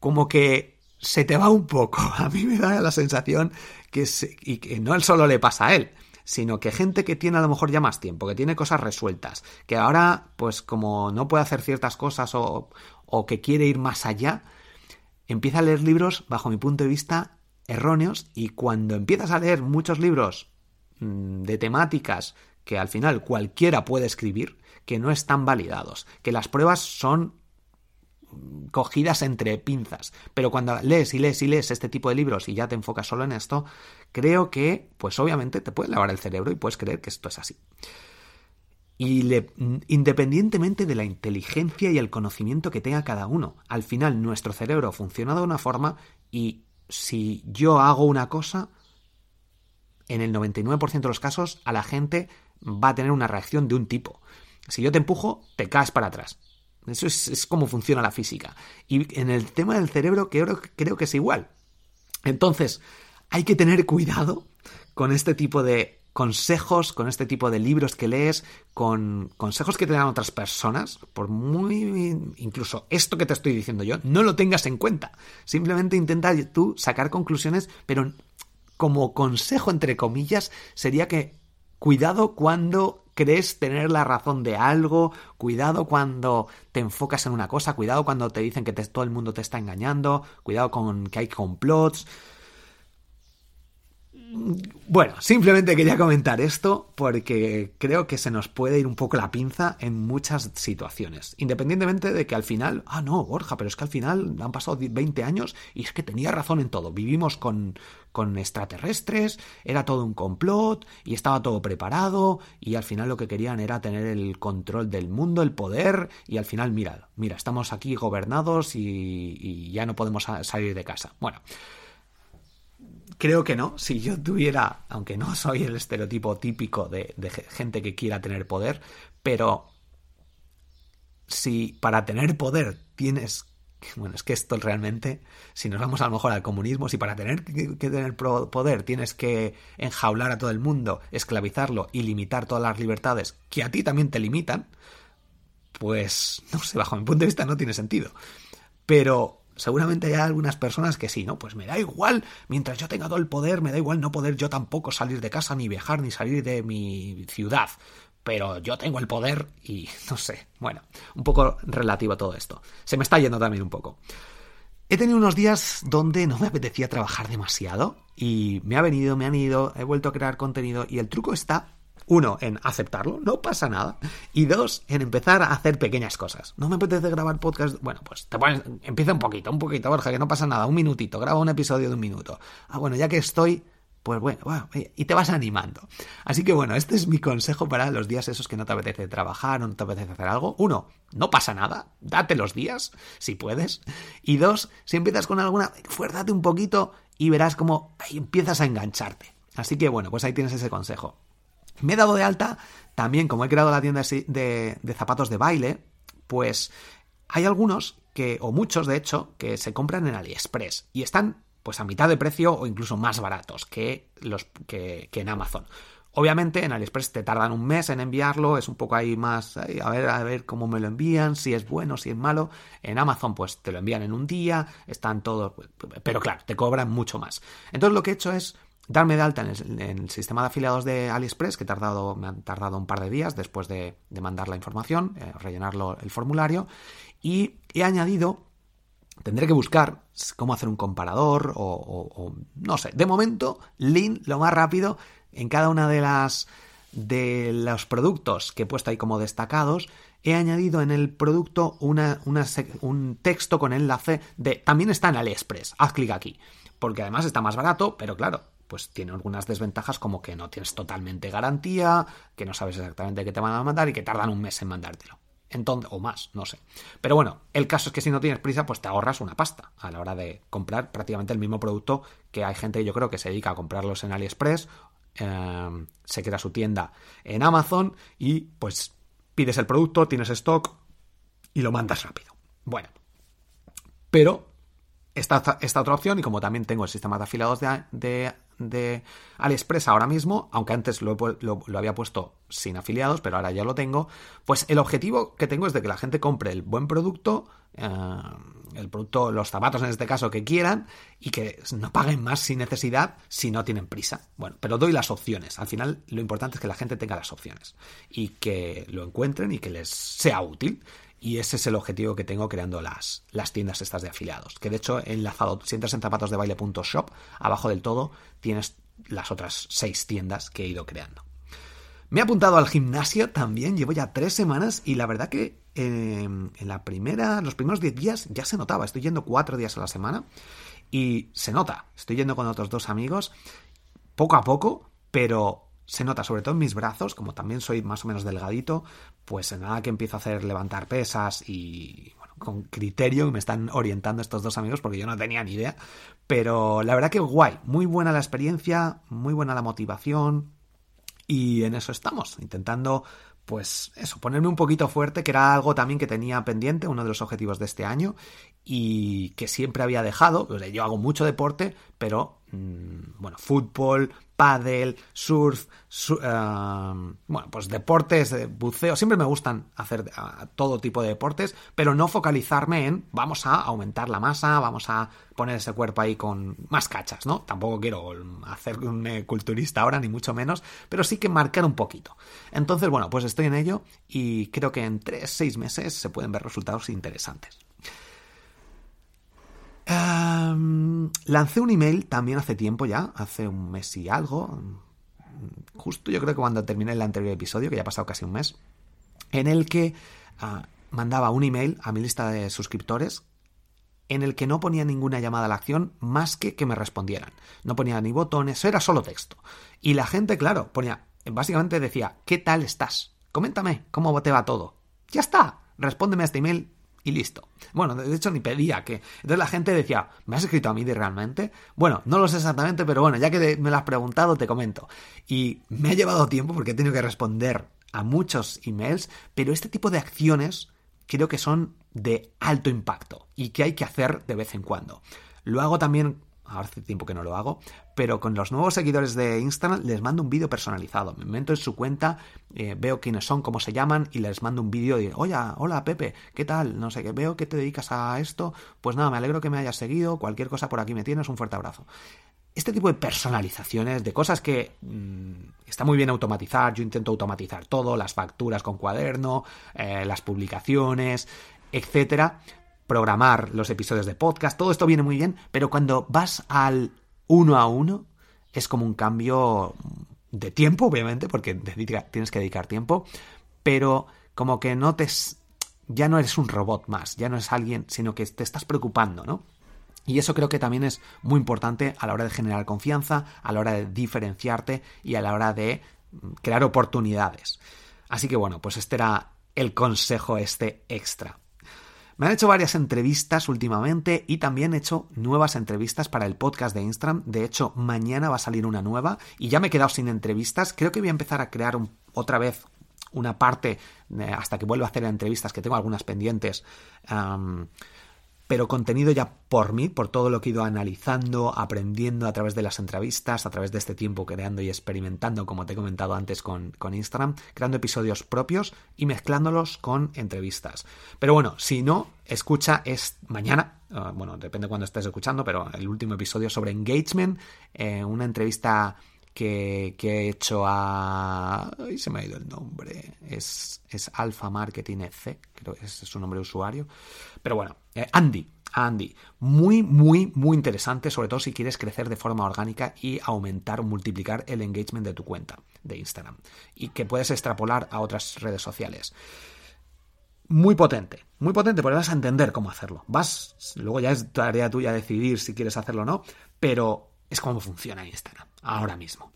Como que se te va un poco. A mí me da la sensación que. Se, y que no solo le pasa a él sino que gente que tiene a lo mejor ya más tiempo, que tiene cosas resueltas, que ahora, pues como no puede hacer ciertas cosas o, o que quiere ir más allá, empieza a leer libros, bajo mi punto de vista, erróneos, y cuando empiezas a leer muchos libros mmm, de temáticas que al final cualquiera puede escribir, que no están validados, que las pruebas son cogidas entre pinzas. Pero cuando lees y lees y lees este tipo de libros y ya te enfocas solo en esto, creo que, pues obviamente, te puede lavar el cerebro y puedes creer que esto es así. Y le, independientemente de la inteligencia y el conocimiento que tenga cada uno, al final nuestro cerebro funciona de una forma y si yo hago una cosa, en el 99% de los casos a la gente va a tener una reacción de un tipo. Si yo te empujo, te caes para atrás. Eso es, como funciona la física. Y en el tema del cerebro creo, creo que es igual. Entonces, hay que tener cuidado con este tipo de consejos, con este tipo de libros que lees, con consejos que te dan otras personas, por muy incluso esto que te estoy diciendo yo, no lo tengas en cuenta. Simplemente intenta tú sacar conclusiones, pero como consejo entre comillas sería que cuidado cuando crees tener la razón de algo, cuidado cuando te enfocas en una cosa, cuidado cuando te dicen que todo el mundo te está engañando, cuidado con que hay complots. Bueno, simplemente quería comentar esto porque creo que se nos puede ir un poco la pinza en muchas situaciones. Independientemente de que al final, ah, no, Borja, pero es que al final han pasado 20 años y es que tenía razón en todo. Vivimos con, con extraterrestres, era todo un complot y estaba todo preparado y al final lo que querían era tener el control del mundo, el poder y al final, mira, mira, estamos aquí gobernados y ya no podemos salir de casa. Bueno. Creo que no. Si yo tuviera, aunque no soy el estereotipo típico de, gente que quiera tener poder, pero si para tener poder tienes bueno, es que esto realmente, si nos vamos a lo mejor al comunismo, si para tener que, tener poder tienes que enjaular a todo el mundo, esclavizarlo y limitar todas las libertades que a ti también te limitan, pues no sé, bajo mi punto de vista no tiene sentido. Pero Seguramente hay algunas personas que sí, ¿no? Pues me da igual, mientras yo tenga todo el poder, me da igual no poder yo tampoco salir de casa, ni viajar, ni salir de mi ciudad. Pero yo tengo el poder y no sé. Bueno, un poco relativo a todo esto. Se me está yendo también un poco. He tenido unos días donde no me apetecía trabajar demasiado y me ha venido, me han ido, he vuelto a crear contenido y el truco está uno, en aceptarlo, no pasa nada. Y dos, en empezar a hacer pequeñas cosas. No me apetece grabar podcast. Bueno, pues te pones, empieza un poquito, un poquito, Borja, que no pasa nada, un minutito, graba un episodio de un minuto. Ah, bueno, ya que estoy, pues bueno, bueno, y te vas animando. Así que bueno, este es mi consejo para los días esos que no te apetece trabajar o no te apetece hacer algo. Uno, no pasa nada, date los días, si puedes. Y dos, si empiezas con alguna, fuérzate un poquito y verás cómo ahí empiezas a engancharte. Así que bueno, pues ahí tienes ese consejo. Me he dado de alta también, como he creado la tienda de, zapatos de baile, pues hay algunos que, o muchos de hecho, que se compran en AliExpress y están pues a mitad de precio o incluso más baratos que los que, en Amazon. Obviamente en AliExpress te tardan un mes en enviarlo, es un poco ahí más, a ver, a ver cómo me lo envían, si es bueno, si es malo. En Amazon pues te lo envían en un día, están todos, pero claro, te cobran mucho más. Entonces lo que he hecho es darme de alta en el, sistema de afiliados de AliExpress, que me han tardado un par de días después de, mandar la información, eh, rellenarlo el formulario, y he añadido, tendré que buscar cómo hacer un comparador o, no sé, de momento, Lean lo más rápido en cada una de las de los productos que he puesto ahí como destacados, he añadido en el producto un texto con enlace de también está en AliExpress, haz clic aquí, porque además está más barato, pero claro, pues tiene algunas desventajas como que no tienes totalmente garantía, que no sabes exactamente qué te van a mandar y que tardan un mes en mandártelo. Entonces, o más, no sé. Pero bueno, el caso es que si no tienes prisa, pues te ahorras una pasta a la hora de comprar prácticamente el mismo producto que hay gente, yo creo, que se dedica a comprarlos en AliExpress, em, se queda su tienda en Amazon y pues pides el producto, tienes stock y lo mandas rápido. Bueno, pero esta, esta otra opción, y como también tengo el sistema de afiliados de de AliExpress ahora mismo, aunque antes lo, había puesto sin afiliados, pero ahora ya lo tengo, pues el objetivo que tengo es de que la gente compre el buen producto, eh, el producto, los zapatos en este caso que quieran, y que no paguen más sin necesidad si no tienen prisa. Bueno, pero doy las opciones. Al final lo importante es que la gente tenga las opciones y que lo encuentren y que les sea útil. Y ese es el objetivo que tengo creando las, las tiendas estas de afiliados. Que de hecho he enlazado, si entras en zapatosdebaile.shop, abajo del todo tienes las otras seis tiendas que he ido creando. Me he apuntado al gimnasio también, llevo ya tres semanas y la verdad que em, en la primera, los primeros diez días ya se notaba, estoy yendo cuatro días a la semana y se nota, estoy yendo con otros dos amigos, poco a poco, pero se nota sobre todo en mis brazos, como también soy más o menos delgadito, pues nada que empiezo a hacer levantar pesas y bueno, con criterio me están orientando estos dos amigos porque yo no tenía ni idea. Pero la verdad que guay, muy buena la experiencia, muy buena la motivación y en eso estamos, intentando pues eso, ponerme un poquito fuerte, que era algo también que tenía pendiente, uno de los objetivos de este año, y que siempre había dejado. yo hago mucho deporte, pero bueno, fútbol, pádel, surf, eh, bueno, pues deportes, de buceo, siempre me gustan hacer todo tipo de deportes, pero no focalizarme en vamos a aumentar la masa, vamos a poner ese cuerpo ahí con más cachas, ¿no? Tampoco quiero hacer un eh, culturista ahora, ni mucho menos, pero sí que marcar un poquito. Entonces, bueno, pues estoy en ello y creo que en 3-6 meses se pueden ver resultados interesantes. Lancé un email también hace tiempo ya, hace un mes y algo, justo yo creo que cuando terminé el anterior episodio, que ya ha pasado casi un mes, en el que ah, mandaba un email a mi lista de suscriptores en el que no ponía ninguna llamada a la acción más que que me respondieran. No ponía ni botones, era solo texto. Y la gente, claro, ponía, básicamente decía, ¿qué tal estás? Coméntame, ¿cómo te va todo? Ya está, respóndeme a este email y listo. Bueno, de hecho ni pedía que... Entonces la gente decía, ¿me has escrito a mí de realmente? Bueno, no lo sé exactamente, pero bueno, ya que me lo has preguntado, te comento. Y me ha llevado tiempo porque he tenido que responder a muchos emails, pero este tipo de acciones creo que son de alto impacto y que hay que hacer de vez en cuando. Lo hago también hace tiempo que no lo hago, pero con los nuevos seguidores de Instagram les mando un vídeo personalizado. Me meto en su cuenta, eh, veo quiénes son, cómo se llaman y les mando un vídeo de, oye, hola Pepe, ¿qué tal? No sé, qué veo que te dedicas a esto. Pues nada, me alegro que me hayas seguido, cualquier cosa por aquí me tienes, un fuerte abrazo. Este tipo de personalizaciones, de cosas que mm, está muy bien automatizar, yo intento automatizar todo, las facturas con cuaderno, eh, las publicaciones, etcétera, programar los episodios de podcast, todo esto viene muy bien, pero cuando vas al uno a uno, es como un cambio de tiempo, obviamente, porque tienes que dedicar tiempo, pero como que no te... ya no eres un robot más, ya no es alguien, sino que te estás preocupando, ¿no? Y eso creo que también es muy importante a la hora de generar confianza, a la hora de diferenciarte y a la hora de mm, crear oportunidades. Así que bueno, pues este era el consejo este extra. Me han hecho varias entrevistas últimamente y también he hecho nuevas entrevistas para el podcast de Instagram. De hecho, mañana va a salir una nueva y ya me he quedado sin entrevistas. Creo que voy a empezar a crear otra vez una parte eh, hasta que vuelva a hacer entrevistas, que tengo algunas pendientes pero contenido ya por mí, por todo lo que he ido analizando, aprendiendo a través de las entrevistas, a través de este tiempo creando y experimentando, como te he comentado antes con, Instagram, creando episodios propios y mezclándolos con entrevistas. Pero bueno, si no, escucha es mañana, uh, bueno, depende cuando estés escuchando, pero el último episodio sobre engagement, eh, una entrevista que, he hecho a... Ay, se me ha ido el nombre. Es, es Alpha Marketing C, creo que es su nombre de usuario. Pero bueno, eh, Andy. Andy, muy, muy, muy interesante, sobre todo si quieres crecer de forma orgánica y aumentar o multiplicar el engagement de tu cuenta de Instagram y que puedes extrapolar a otras redes sociales. Muy potente, muy potente, porque vas a entender cómo hacerlo. Vas, luego ya es tarea tuya decidir si quieres hacerlo o no, pero es como funciona Instagram ahora mismo.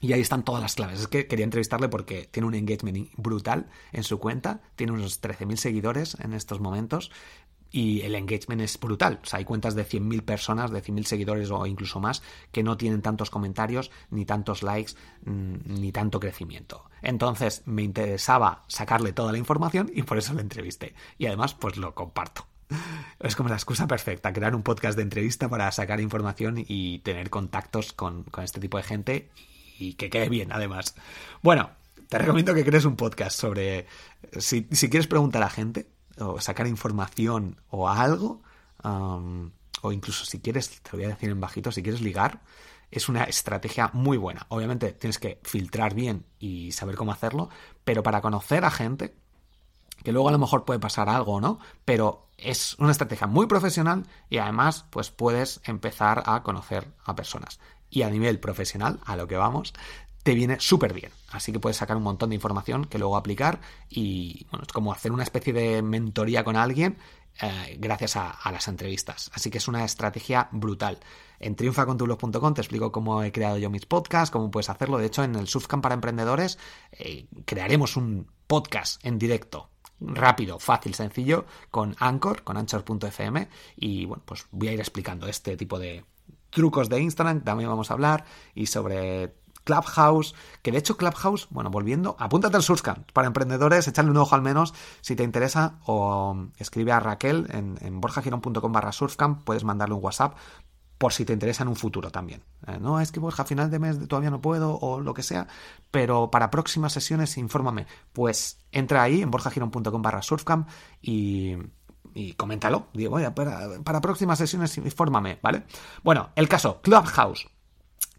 Y ahí están todas las claves. Es que quería entrevistarle porque tiene un engagement brutal en su cuenta, tiene unos 13.000 seguidores en estos momentos y el engagement es brutal. O sea, hay cuentas de 100.000 personas, de 100.000 seguidores o incluso más, que no tienen tantos comentarios, ni tantos likes, mm, ni tanto crecimiento. Entonces me interesaba sacarle toda la información y por eso lo entrevisté. Y además, pues lo comparto. Es como la excusa perfecta, crear un podcast de entrevista para sacar información y tener contactos con, este tipo de gente y que quede bien, además. Bueno, te recomiendo que crees un podcast sobre... Si, si quieres preguntar a gente o sacar información o algo, o incluso si quieres, te voy a decir en bajito, si quieres ligar, es una estrategia muy buena. Obviamente tienes que filtrar bien y saber cómo hacerlo, pero para conocer a gente, que luego a lo mejor puede pasar algo, ¿no? Pero es una estrategia muy profesional y además pues puedes empezar a conocer a personas. Y a nivel profesional, a lo que vamos, te viene súper bien. Así que puedes sacar un montón de información que luego aplicar y bueno, es como hacer una especie de mentoría con alguien eh, gracias a, las entrevistas. Así que es una estrategia brutal. En triunfacontublog.com te explico cómo he creado yo mis podcasts, cómo puedes hacerlo. De hecho, en el Surfcamp para emprendedores eh, crearemos un podcast en directo rápido, fácil, sencillo con Anchor, con Anchor.fm y bueno, pues voy a ir explicando este tipo de trucos de Instagram, también vamos a hablar y sobre Clubhouse, que de hecho Clubhouse, bueno, volviendo, apúntate al Surfcamp para emprendedores, echarle un ojo al menos si te interesa o escribe a Raquel en, en borjagirón.com barra Surfcamp, puedes mandarle un WhatsApp por si te interesa en un futuro también. Eh, no, es que Borja, a final de mes todavía no puedo o lo que sea, pero para próximas sesiones infórmame. Pues entra ahí en borjagirón.com barra Surfcamp y, y coméntalo. Digo, oye, para, para próximas sesiones infórmame, ¿vale? Bueno, el caso, Clubhouse.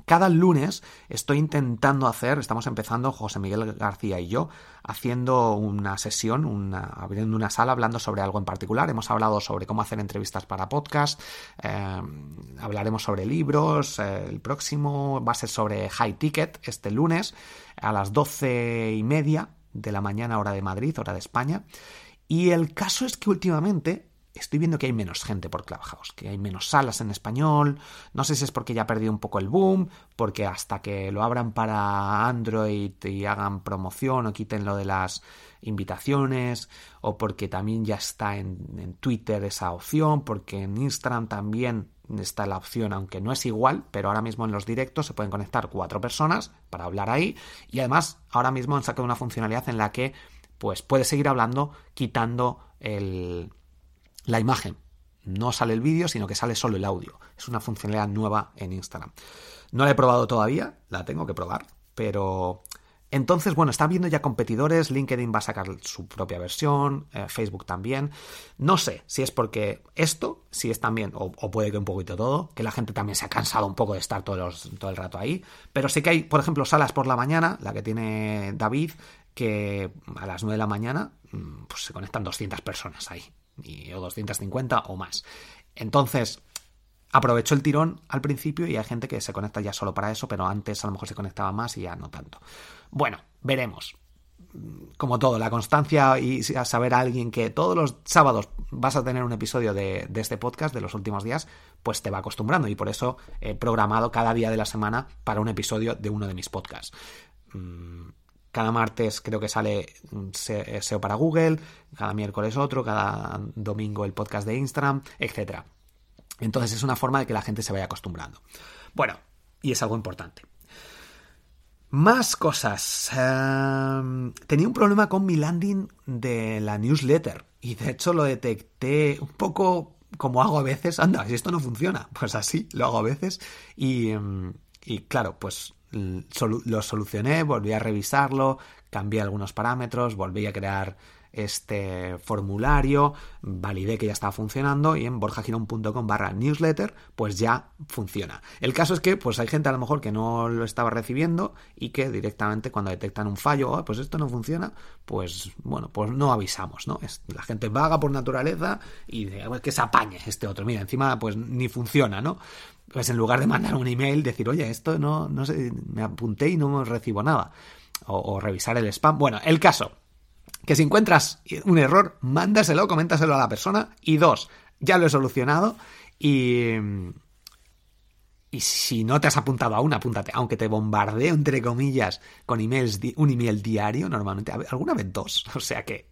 Cada lunes estoy intentando hacer, estamos empezando José Miguel García y yo, haciendo una sesión, una, abriendo una sala hablando sobre algo en particular. Hemos hablado sobre cómo hacer entrevistas para podcast, eh, hablaremos sobre libros, eh, el próximo va a ser sobre High Ticket este lunes a las doce y media de la mañana hora de Madrid, hora de España. Y el caso es que últimamente estoy viendo que hay menos gente por Clubhouse, que hay menos salas en español. No sé si es porque ya ha perdido un poco el boom, porque hasta que lo abran para Android y hagan promoción o quiten lo de las invitaciones, o porque también ya está en, en Twitter esa opción, porque en Instagram también está la opción, aunque no es igual, pero ahora mismo en los directos se pueden conectar cuatro personas para hablar ahí. Y además, ahora mismo han sacado una funcionalidad en la que pues puedes seguir hablando quitando el, la imagen. No sale el vídeo, sino que sale solo el audio. Es una funcionalidad nueva en Instagram. No la he probado todavía, la tengo que probar, pero entonces, bueno, están viendo ya competidores, LinkedIn va a sacar su propia versión, eh, Facebook también. No sé si es porque esto, si es también, o, puede que un poquito todo, que la gente también se ha cansado un poco de estar todo el rato ahí. Pero sí que hay, por ejemplo, salas por la mañana, la que tiene David, que a las 9 de la mañana pues se conectan 200 personas ahí, y, o 250 o más. Entonces, aprovecho el tirón al principio y hay gente que se conecta ya solo para eso, pero antes a lo mejor se conectaba más y ya no tanto. Bueno, veremos. Como todo, la constancia y saber a alguien que todos los sábados vas a tener un episodio de, de, este podcast de los últimos días, pues te va acostumbrando y por eso he programado cada día de la semana para un episodio de uno de mis podcasts. Cada martes creo que sale SEO para Google, cada miércoles otro, cada domingo el podcast de Instagram, etc. Entonces es una forma de que la gente se vaya acostumbrando. Bueno, y es algo importante. Más cosas. Uh, tenía un problema con mi landing de la newsletter y de hecho lo detecté un poco como hago a veces. Anda, si esto no funciona, pues así lo hago a veces. Y, um, y claro, pues lo solucioné, volví a revisarlo, cambié algunos parámetros, volví a crear este formulario, validé que ya estaba funcionando y en borjagirón.com barra newsletter pues ya funciona. El caso es que pues hay gente a lo mejor que no lo estaba recibiendo y que directamente cuando detectan un fallo, oh, pues esto no funciona, pues bueno, pues no avisamos, ¿no? Es, la gente vaga por naturaleza y de, que se apañe este otro. Mira, encima pues ni funciona, ¿no? Pues en lugar de mandar un email, decir, oye, esto no, no sé, me apunté y no recibo nada. O, o revisar el spam. Bueno, el caso que si encuentras un error, mándaselo, coméntaselo a la persona. Y dos, ya lo he solucionado y... Y si no te has apuntado aún, apúntate. Aunque te bombardeo, entre comillas, con emails, un email diario, normalmente, alguna vez dos. O sea que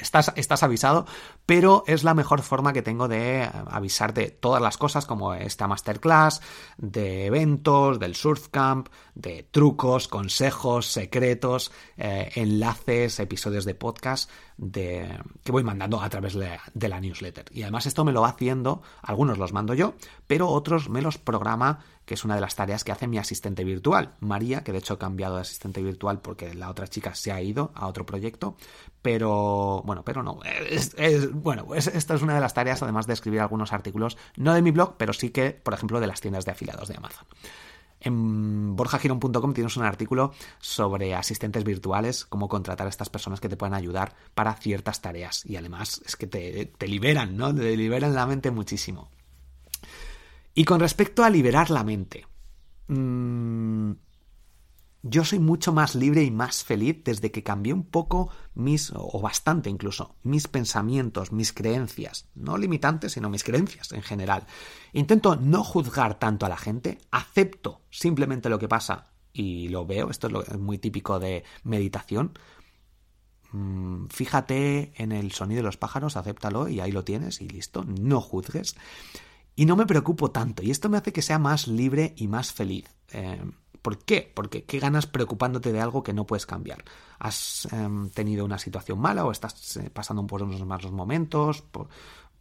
estás, estás avisado, pero es la mejor forma que tengo de avisar de todas las cosas como esta masterclass, de eventos, del surfcamp, de trucos, consejos, secretos, eh, enlaces, episodios de podcast de, que voy mandando a través de, de la newsletter. Y además esto me lo va haciendo, algunos los mando yo, pero otros me los programa que es una de las tareas que hace mi asistente virtual, María, que de hecho he cambiado de asistente virtual porque la otra chica se ha ido a otro proyecto, pero bueno, pero no, es, bueno, es, esta es una de las tareas además de escribir algunos artículos, no de mi blog, pero sí que, por ejemplo, de las tiendas de afiliados de Amazon. En borjagirón.com tienes un artículo sobre asistentes virtuales, cómo contratar a estas personas que te pueden ayudar para ciertas tareas. Y además es que te liberan, ¿no? Te liberan la mente muchísimo. Y con respecto a liberar la mente, mmm, yo soy mucho más libre y más feliz desde que cambié un poco mis, o bastante incluso, mis pensamientos, mis creencias, no limitantes, sino mis creencias en general. Intento no juzgar tanto a la gente, acepto simplemente lo que pasa y lo veo, esto es muy típico de meditación. mm, fíjate en el sonido de los pájaros, acéptalo y ahí lo tienes y listo, no juzgues. Y no me preocupo tanto y esto me hace que sea más libre y más feliz. Eh, ¿Por qué? Porque qué ganas preocupándote de algo que no puedes cambiar. Has em, tenido una situación mala o estás eh, pasando por unos malos momentos.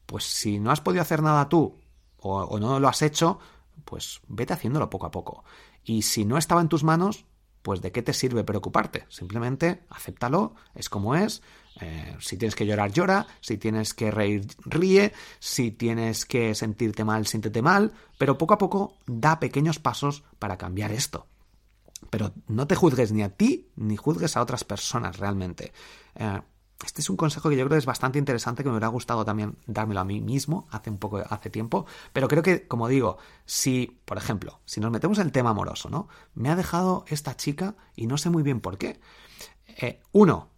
pues si no has podido hacer nada tú o, o no lo has hecho, pues vete haciéndolo poco a poco. Y si no estaba en tus manos, pues de qué te sirve preocuparte. Simplemente acéptalo, es como es. Eh, si tienes que llorar, llora. Si tienes que reír, ríe. Si tienes que sentirte mal, siéntete mal. Pero poco a poco da pequeños pasos para cambiar esto. Pero no te juzgues ni a ti ni juzgues a otras personas realmente. Eh, este es un consejo que yo creo que es bastante interesante, que me hubiera gustado también dármelo a mí mismo hace un poco, hace tiempo. Pero creo que, como digo, si, por ejemplo, si nos metemos en el tema amoroso, ¿no? Me ha dejado esta chica y no sé muy bien por qué. Eh, uno,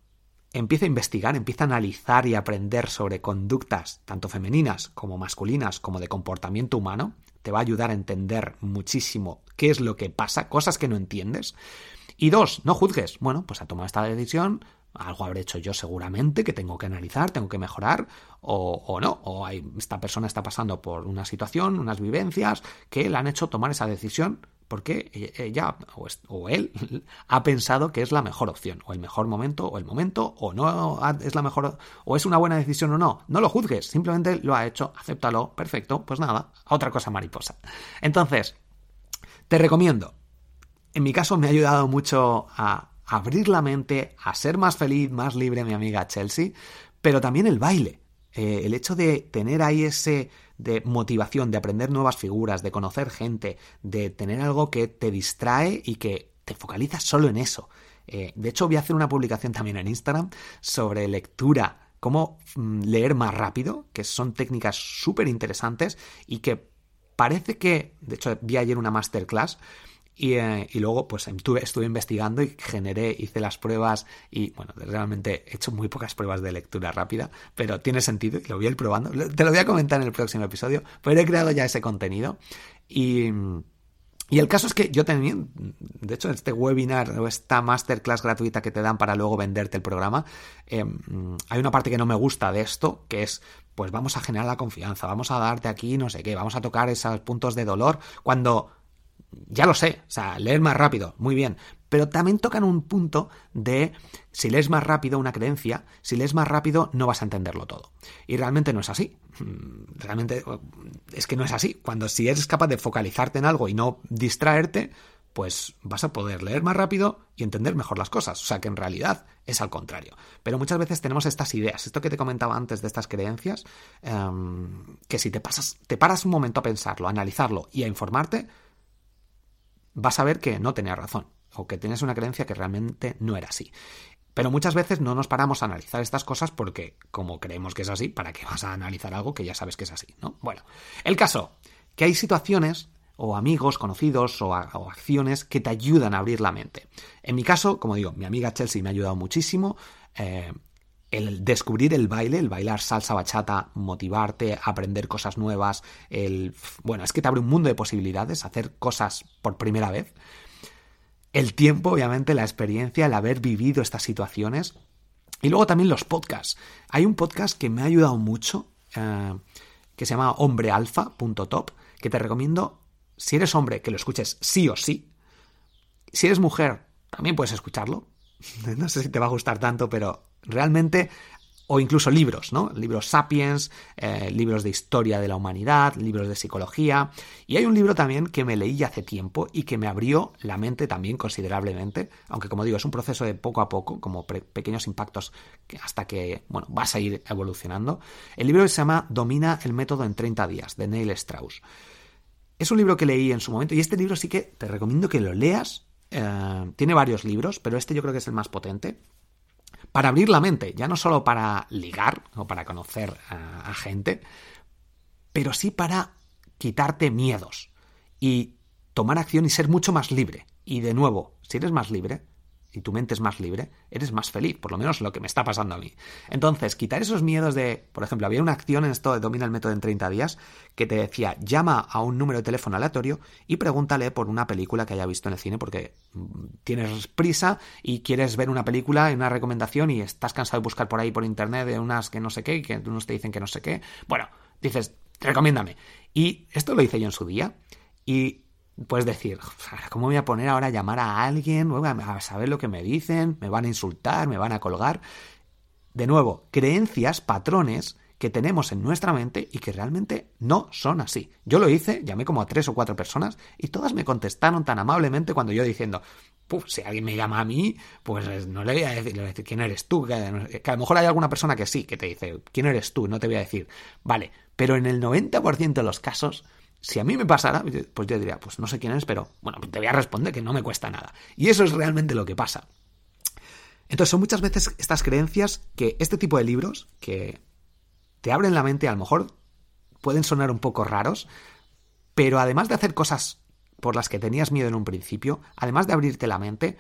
empieza a investigar, empieza a analizar y aprender sobre conductas, tanto femeninas como masculinas, como de comportamiento humano. Te va a ayudar a entender muchísimo qué es lo que pasa, cosas que no entiendes. Y dos, no juzgues. Bueno, pues ha tomado esta decisión, algo habré hecho yo seguramente que tengo que analizar, tengo que mejorar, o, no, o esta persona está pasando por una situación, unas vivencias que le han hecho tomar esa decisión porque ella o, él ha pensado que es la mejor opción, o el mejor momento, o el momento, o no es la mejor, o es una buena decisión o no. No lo juzgues, simplemente lo ha hecho, acéptalo, perfecto, pues nada, otra cosa mariposa. Entonces, te recomiendo. En mi caso me ha ayudado mucho a abrir la mente, a ser más feliz, más libre, mi amiga Chelsea, pero también el baile. Eh, el hecho de tener ahí ese de motivación, de aprender nuevas figuras, de conocer gente, de tener algo que te distrae y que te focalizas solo en eso. Eh, de hecho, voy a hacer una publicación también en Instagram sobre lectura, cómo mm, leer más rápido, que son técnicas súper interesantes y que parece que, de hecho, vi ayer una masterclass eh, y, luego, pues estuve, estuve, investigando y generé, hice las pruebas y, bueno, realmente he hecho muy pocas pruebas de lectura rápida, pero tiene sentido y lo voy a ir probando. Te lo voy a comentar en el próximo episodio, pero he creado ya ese contenido y... Y el caso es que yo también, de hecho, este webinar o esta masterclass gratuita que te dan para luego venderte el programa, eh, hay una parte que no me gusta de esto, que es, pues vamos a generar la confianza, vamos a darte aquí no sé qué, vamos a tocar esos puntos de dolor, cuando ya lo sé, o sea, leer más rápido, muy bien, pero también tocan un punto de si lees más rápido una creencia, si lees más rápido no vas a entenderlo todo. Y realmente no es así. Mm, realmente es que no es así. Cuando si eres capaz de focalizarte en algo y no distraerte, pues vas a poder leer más rápido y entender mejor las cosas. O sea que en realidad es al contrario. Pero muchas veces tenemos estas ideas, esto que te comentaba antes de estas creencias, em, que si te pasas, te paras un momento a pensarlo, a analizarlo y a informarte, vas a ver que no tenía razón o que tienes una creencia que realmente no era así. Pero muchas veces no nos paramos a analizar estas cosas porque, como creemos que es así, ¿para qué vas a analizar algo que ya sabes que es así? ¿no? Bueno, el caso, que hay situaciones o amigos, conocidos o, acciones que te ayudan a abrir la mente. En mi caso, como digo, mi amiga Chelsea me ha ayudado muchísimo. Eh, el descubrir el baile, el bailar salsa bachata, motivarte, aprender cosas nuevas, el bueno, es que te abre un mundo de posibilidades, hacer cosas por primera vez. El tiempo, obviamente, la experiencia, el haber vivido estas situaciones. Y luego también los podcasts. Hay un podcast que me ha ayudado mucho, eh, que se llama hombrealfa.top, que te recomiendo, si eres hombre, que lo escuches sí o sí. Si eres mujer, también puedes escucharlo. No sé si te va a gustar tanto, pero realmente o incluso libros, ¿no? Libros sapiens, eh, libros de historia de la humanidad, libros de psicología. Y hay un libro también que me leí hace tiempo y que me abrió la mente también considerablemente, aunque como digo, es un proceso de poco a poco, como pequeños impactos hasta que, bueno, vas a ir evolucionando. El libro se llama Domina el método en 30 días, de Neil Strauss. Es un libro que leí en su momento y este libro sí que te recomiendo que lo leas. Eh, tiene varios libros, pero este yo creo que es el más potente para abrir la mente, ya no solo para ligar o para conocer a, gente, pero sí para quitarte miedos y tomar acción y ser mucho más libre. Y de nuevo, si eres más libre, y tu mente es más libre, eres más feliz, por lo menos lo que me está pasando a mí. Entonces, quitar esos miedos de, por ejemplo, había una acción en esto de Domina el Método en 30 días que te decía, llama a un número de teléfono aleatorio y pregúntale por una película que haya visto en el cine porque mm, tienes prisa y quieres ver una película, una recomendación y estás cansado de buscar por ahí por internet de unas que no sé qué y que unos te dicen que no sé qué. Bueno, dices, recomiéndame. Y esto lo hice yo en su día y puedes decir, ¿cómo voy a poner ahora a llamar a alguien? A saber lo que me dicen, me van a insultar, me van a colgar. De nuevo, creencias, patrones que tenemos en nuestra mente y que realmente no son así. Yo lo hice, llamé como a tres o cuatro personas y todas me contestaron tan amablemente cuando yo diciendo, Puf, si alguien me llama a mí, pues no le voy a decir, quién eres tú. Que, a lo mejor hay alguna persona que sí, que te dice, ¿quién eres tú? No te voy a decir, vale, pero en el 90% de los casos si a mí me pasara, pues yo diría, pues no sé quién es, pero bueno, te voy a responder que no me cuesta nada. Y eso es realmente lo que pasa. Entonces son muchas veces estas creencias que este tipo de libros que te abren la mente, a lo mejor pueden sonar un poco raros, pero además de hacer cosas por las que tenías miedo en un principio, además de abrirte la mente,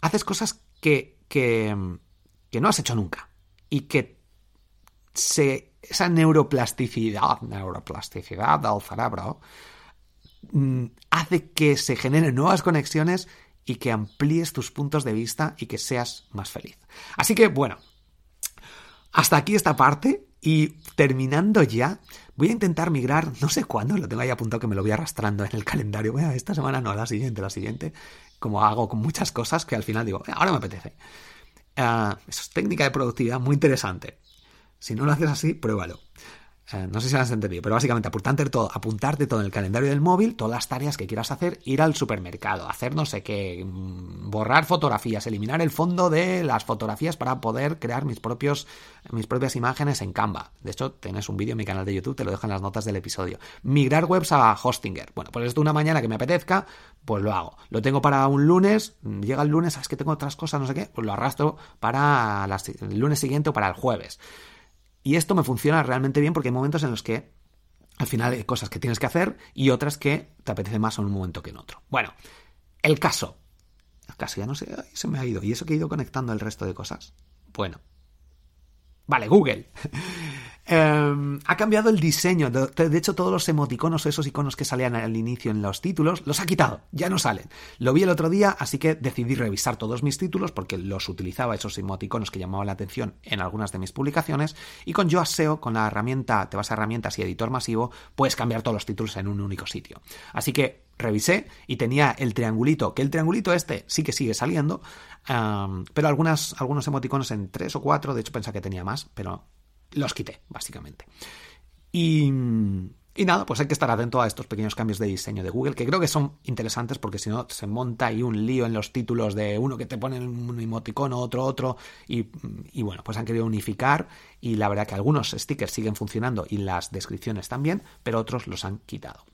haces cosas que, que, que no has hecho nunca y que se esa neuroplasticidad, neuroplasticidad del cerebro, mm, hace que se generen nuevas conexiones y que amplíes tus puntos de vista y que seas más feliz. Así que, bueno, hasta aquí esta parte y terminando ya, voy a intentar migrar, no sé cuándo, lo tengo ahí apuntado que me lo voy arrastrando en el calendario. Esta semana no, la siguiente, la siguiente, como hago con muchas cosas que al final digo, ahora me apetece. Uh, eso es técnica de productividad muy interesante. Si no lo haces así, pruébalo. Eh, no sé si lo has entendido, pero básicamente apuntarte todo, apuntarte todo en el calendario del móvil, todas las tareas que quieras hacer, ir al supermercado, hacer no sé qué, mm, borrar fotografías, eliminar el fondo de las fotografías para poder crear mis propios mis propias imágenes en Canva. De hecho, tienes un vídeo en mi canal de YouTube, te lo dejo en las notas del episodio. Migrar webs a Hostinger. Bueno, pues esto una mañana que me apetezca, pues lo hago. Lo tengo para un lunes, llega el lunes, sabes que tengo otras cosas, no sé qué, pues lo arrastro para el lunes siguiente o para el jueves. Y esto me funciona realmente bien porque hay momentos en los que al final hay cosas que tienes que hacer y otras que te apetece más en un momento que en otro. Bueno, el caso. El caso ya no sé, se me ha ido. ¿Y eso que he ido conectando el resto de cosas? Bueno. Vale, Google. Em, ha cambiado el diseño. De, hecho, todos los emoticonos, esos iconos que salían al inicio en los títulos, los ha quitado. Ya no salen. Lo vi el otro día, así que decidí revisar todos mis títulos porque los utilizaba, esos emoticonos que llamaban la atención en algunas de mis publicaciones. Y con Yoast SEO, con la herramienta, te vas a herramientas y editor masivo, puedes cambiar todos los títulos en un único sitio. Así que revisé y tenía el triangulito, que el triangulito este sí que sigue saliendo, pero algunas, algunos emoticonos en tres o cuatro, de hecho pensaba que tenía más, pero los quité, básicamente. Y, y nada, pues hay que estar atento a estos pequeños cambios de diseño de Google, que creo que son interesantes porque si no se monta ahí un lío en los títulos de uno que te pone un emoticono, otro, otro, y, y, bueno, pues han querido unificar y la verdad que algunos stickers siguen funcionando y las descripciones también, pero otros los han quitado.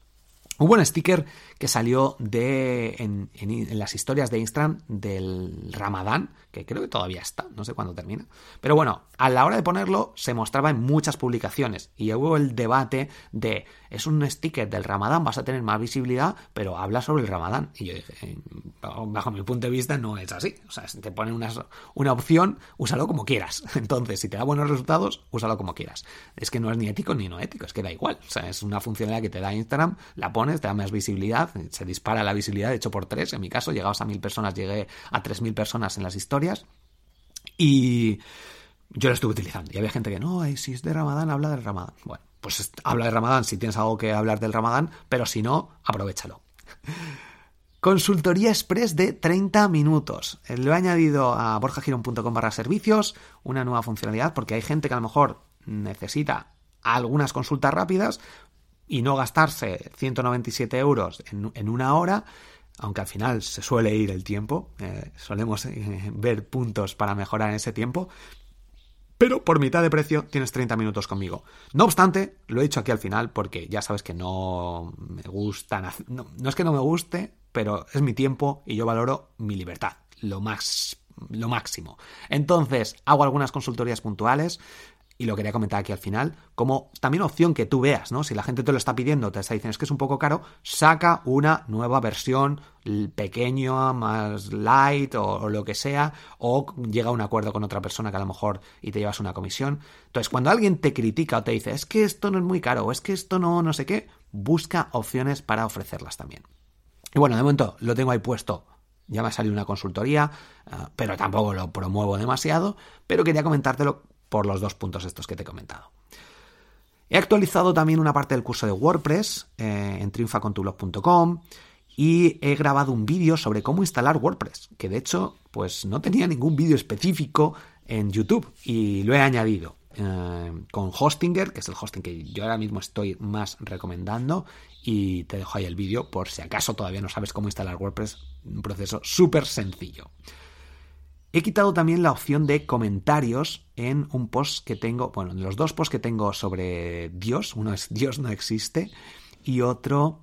Hubo un sticker que salió de, en, las historias de Instagram del Ramadán, que creo que todavía está, no sé cuándo termina. Pero bueno, a la hora de ponerlo se mostraba en muchas publicaciones y hubo el debate de, es un sticker del Ramadán, vas a tener más visibilidad, pero habla sobre el Ramadán. Y yo dije, bajo mi punto de vista no es así. O sea, si te ponen una, una opción, úsalo como quieras. Entonces, si te da buenos resultados, úsalo como quieras. Es que no es ni ético ni no ético, es que da igual. O sea, es una funcionalidad que te da Instagram, la pones, te da más visibilidad, se dispara la visibilidad, de hecho por tres, en mi caso, llegabas a mil personas, llegué a tres mil personas en las historias y yo lo estuve utilizando. Y había gente que, no, si es de Ramadán, habla del Ramadán. Bueno, pues habla de Ramadán si tienes algo que hablar del Ramadán, pero si no, aprovechalo. Consultoría Express de 30 minutos. Eh, lo he añadido a borjagirón.com barra servicios, una nueva funcionalidad, porque hay gente que a lo mejor necesita algunas consultas rápidas, y no gastarse 197 euros en, una hora, aunque al final se suele ir el tiempo, eh, solemos eh, ver puntos para mejorar en ese tiempo, pero por mitad de precio tienes 30 minutos conmigo. No obstante, lo he hecho aquí al final porque ya sabes que no me gustan, no, no es que no me guste, pero es mi tiempo y yo valoro mi libertad, lo más lo máximo. Entonces, hago algunas consultorías puntuales y lo quería comentar aquí al final, como también opción que tú veas, ¿no? Si la gente te lo está pidiendo, te está diciendo es que es un poco caro, saca una nueva versión pequeño, más light o, lo que sea, o llega a un acuerdo con otra persona que a lo mejor y te llevas una comisión. Entonces, cuando alguien te critica o te dice es que esto no es muy caro o es que esto no, no sé qué, busca opciones para ofrecerlas también. Y bueno, de momento lo tengo ahí puesto. Ya me ha salido una consultoría, uh, pero tampoco lo promuevo demasiado, pero quería comentártelo por los dos puntos estos que te he comentado. He actualizado también una parte del curso de WordPress eh, en triunfacontublog.com y he grabado un vídeo sobre cómo instalar WordPress, que de hecho pues no tenía ningún vídeo específico en YouTube y lo he añadido eh, con Hostinger, que es el hosting que yo ahora mismo estoy más recomendando y te dejo ahí el vídeo por si acaso todavía no sabes cómo instalar WordPress, un proceso súper sencillo. He quitado también la opción de comentarios en un post que tengo, bueno, en los dos posts que tengo sobre Dios, uno es Dios no existe y otro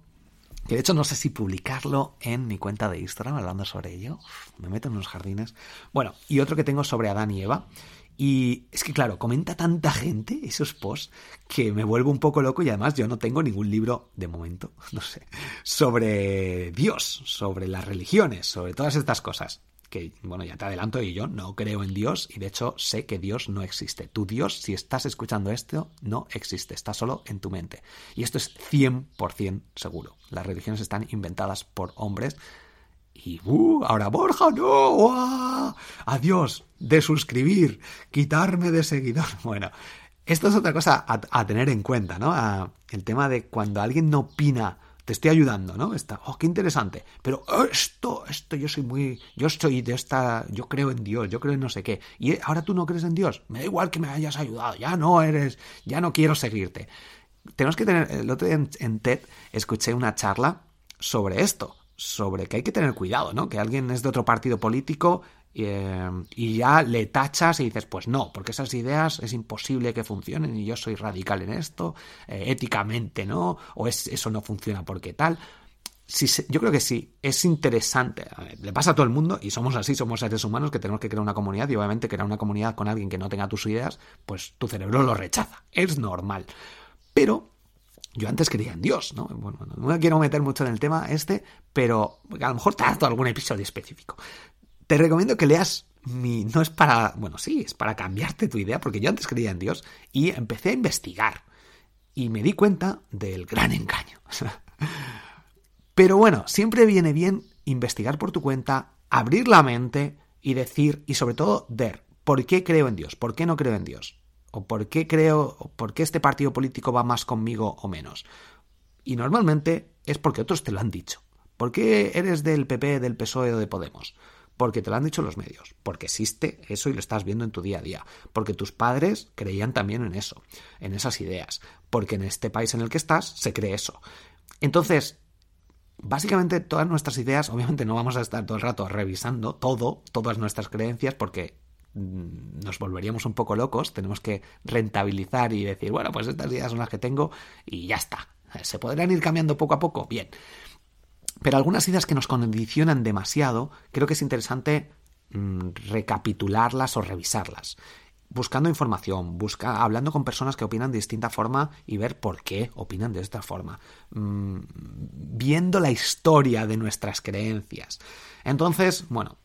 que de hecho no sé si publicarlo en mi cuenta de Instagram hablando sobre ello, me meto en unos jardines. Bueno, y otro que tengo sobre Adán y Eva. Y es que, claro, comenta tanta gente esos posts que me vuelvo un poco loco y además yo no tengo ningún libro, de momento, no sé, sobre Dios, sobre las religiones, sobre todas estas cosas que, bueno, ya te adelanto y yo no creo en Dios y de hecho sé que Dios no existe. Tu Dios, si estás escuchando esto, no existe, está solo en tu mente. Y esto es 100% seguro. Las religiones están inventadas por hombres y, uh, ahora Borja, no, ¡Uah! adiós, de suscribir, quitarme de seguidor. Bueno, esto es otra cosa a, tener en cuenta, ¿no? El tema de cuando alguien no opina te estoy ayudando, ¿no? Está, oh, qué interesante. Pero esto, esto, yo soy muy, yo soy de esta, yo creo en Dios, yo creo en no sé qué. Y ahora tú no crees en Dios. Me da igual que me hayas ayudado, ya no eres, ya no quiero seguirte. Tenemos que tener, el otro día en, en TED escuché una charla sobre esto, sobre que hay que tener cuidado, ¿no? Que alguien es de otro partido político eh, y ya le tachas y dices, pues no, porque esas ideas es imposible que funcionen y yo soy radical en esto, eh, éticamente no, o es, eso no funciona porque tal. Yo creo que sí, es interesante. Le pasa a todo el mundo y somos así, somos seres humanos que tenemos que crear una comunidad y obviamente crear una comunidad con alguien que no tenga tus ideas, pues tu cerebro lo rechaza. Es normal. Pero yo antes creía en Dios, ¿no? Bueno, no me quiero meter mucho en el tema este, pero a lo mejor te dado algún episodio específico. Te recomiendo que leas mi... No es para... Bueno, sí, es para cambiarte tu idea, porque yo antes creía en Dios y empecé a investigar. Y me di cuenta del gran engaño. Pero bueno, siempre viene bien investigar por tu cuenta, abrir la mente y decir, y sobre todo, ver, ¿por qué creo en Dios? ¿Por qué no creo en Dios? ¿O por qué creo, por qué este partido político va más conmigo o menos? Y normalmente es porque otros te lo han dicho. ¿Por qué eres del PP, del PSOE o de Podemos? Porque te lo han dicho los medios, porque existe eso y lo estás viendo en tu día a día, porque tus padres creían también en eso, en esas ideas, porque en este país en el que estás se cree eso. Entonces, básicamente todas nuestras ideas, obviamente no vamos a estar todo el rato revisando todo, todas nuestras creencias, porque mm, nos volveríamos un poco locos, tenemos que rentabilizar y decir, bueno, pues estas ideas son las que tengo y ya está. ¿Se podrán ir cambiando poco a poco? Bien. Pero algunas ideas que nos condicionan demasiado, creo que es interesante mmm, recapitularlas o revisarlas. Buscando información, busca, hablando con personas que opinan de distinta forma y ver por qué opinan de esta forma. Mmm, viendo la historia de nuestras creencias. Entonces, bueno,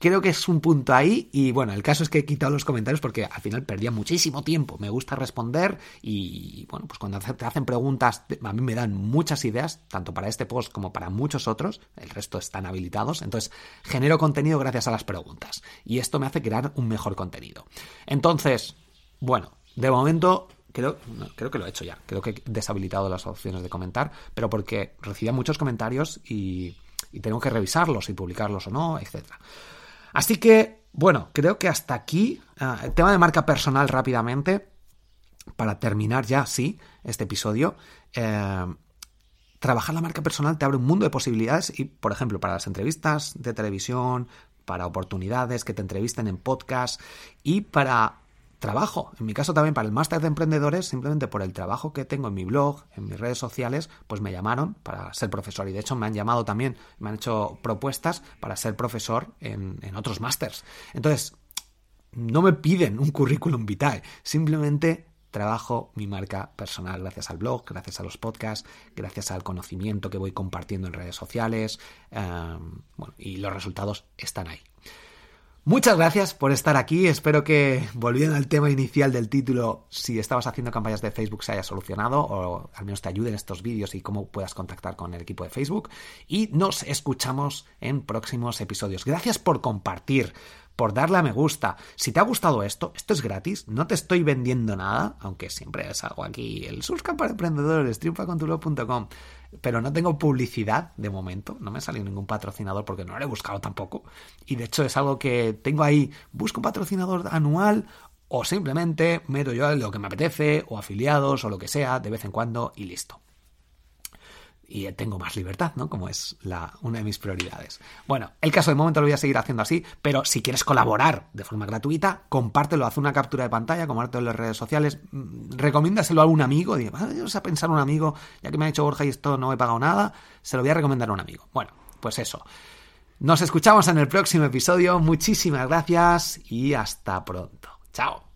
Creo que es un punto ahí y bueno, el caso es que he quitado los comentarios porque al final perdía muchísimo tiempo. Me gusta responder y bueno, pues cuando te hacen preguntas a mí me dan muchas ideas, tanto para este post como para muchos otros. El resto están habilitados. Entonces genero contenido gracias a las preguntas y esto me hace crear un mejor contenido. Entonces, bueno, de momento creo, creo que lo he hecho ya. Creo que he deshabilitado las opciones de comentar, pero porque recibía muchos comentarios y, y tengo que revisarlos y publicarlos o no, etcétera. Así que, bueno, creo que hasta aquí, uh, el tema de marca personal rápidamente, para terminar ya, sí, este episodio. Eh, trabajar la marca personal te abre un mundo de posibilidades y, por ejemplo, para las entrevistas de televisión, para oportunidades que te entrevisten en podcast y para trabajo. En mi caso también para el máster de emprendedores, simplemente por el trabajo que tengo en mi blog, en mis redes sociales, pues me llamaron para ser profesor. Y de hecho me han llamado también, me han hecho propuestas para ser profesor en, en otros másters. Entonces, no me piden un currículum vitae, simplemente trabajo mi marca personal gracias al blog, gracias a los podcasts, gracias al conocimiento que voy compartiendo en redes sociales, um, bueno, y los resultados están ahí. Muchas gracias por estar aquí. Espero que, volviendo al tema inicial del título, si estabas haciendo campañas de Facebook se haya solucionado o al menos te ayuden estos vídeos y cómo puedas contactar con el equipo de Facebook. Y nos escuchamos en próximos episodios. Gracias por compartir, por darle a me gusta. Si te ha gustado esto, esto es gratis, no te estoy vendiendo nada, aunque siempre es algo aquí, el Susca para Emprendedores, triunfacontulo.com pero no tengo publicidad de momento, no me ha salido ningún patrocinador porque no lo he buscado tampoco. Y de hecho es algo que tengo ahí, busco un patrocinador anual o simplemente meto yo lo que me apetece o afiliados o lo que sea de vez en cuando y listo y tengo más libertad, ¿no? Como es la, una de mis prioridades. Bueno, el caso de momento lo voy a seguir haciendo así, pero si quieres colaborar de forma gratuita, compártelo, haz una captura de pantalla, compártelo en las redes sociales, mm, recomiéndaselo a un amigo, digo, vamos a pensar un amigo, ya que me ha dicho Borja y esto no he pagado nada, se lo voy a recomendar a un amigo. Bueno, pues eso. Nos escuchamos en el próximo episodio, muchísimas gracias y hasta pronto. Chao.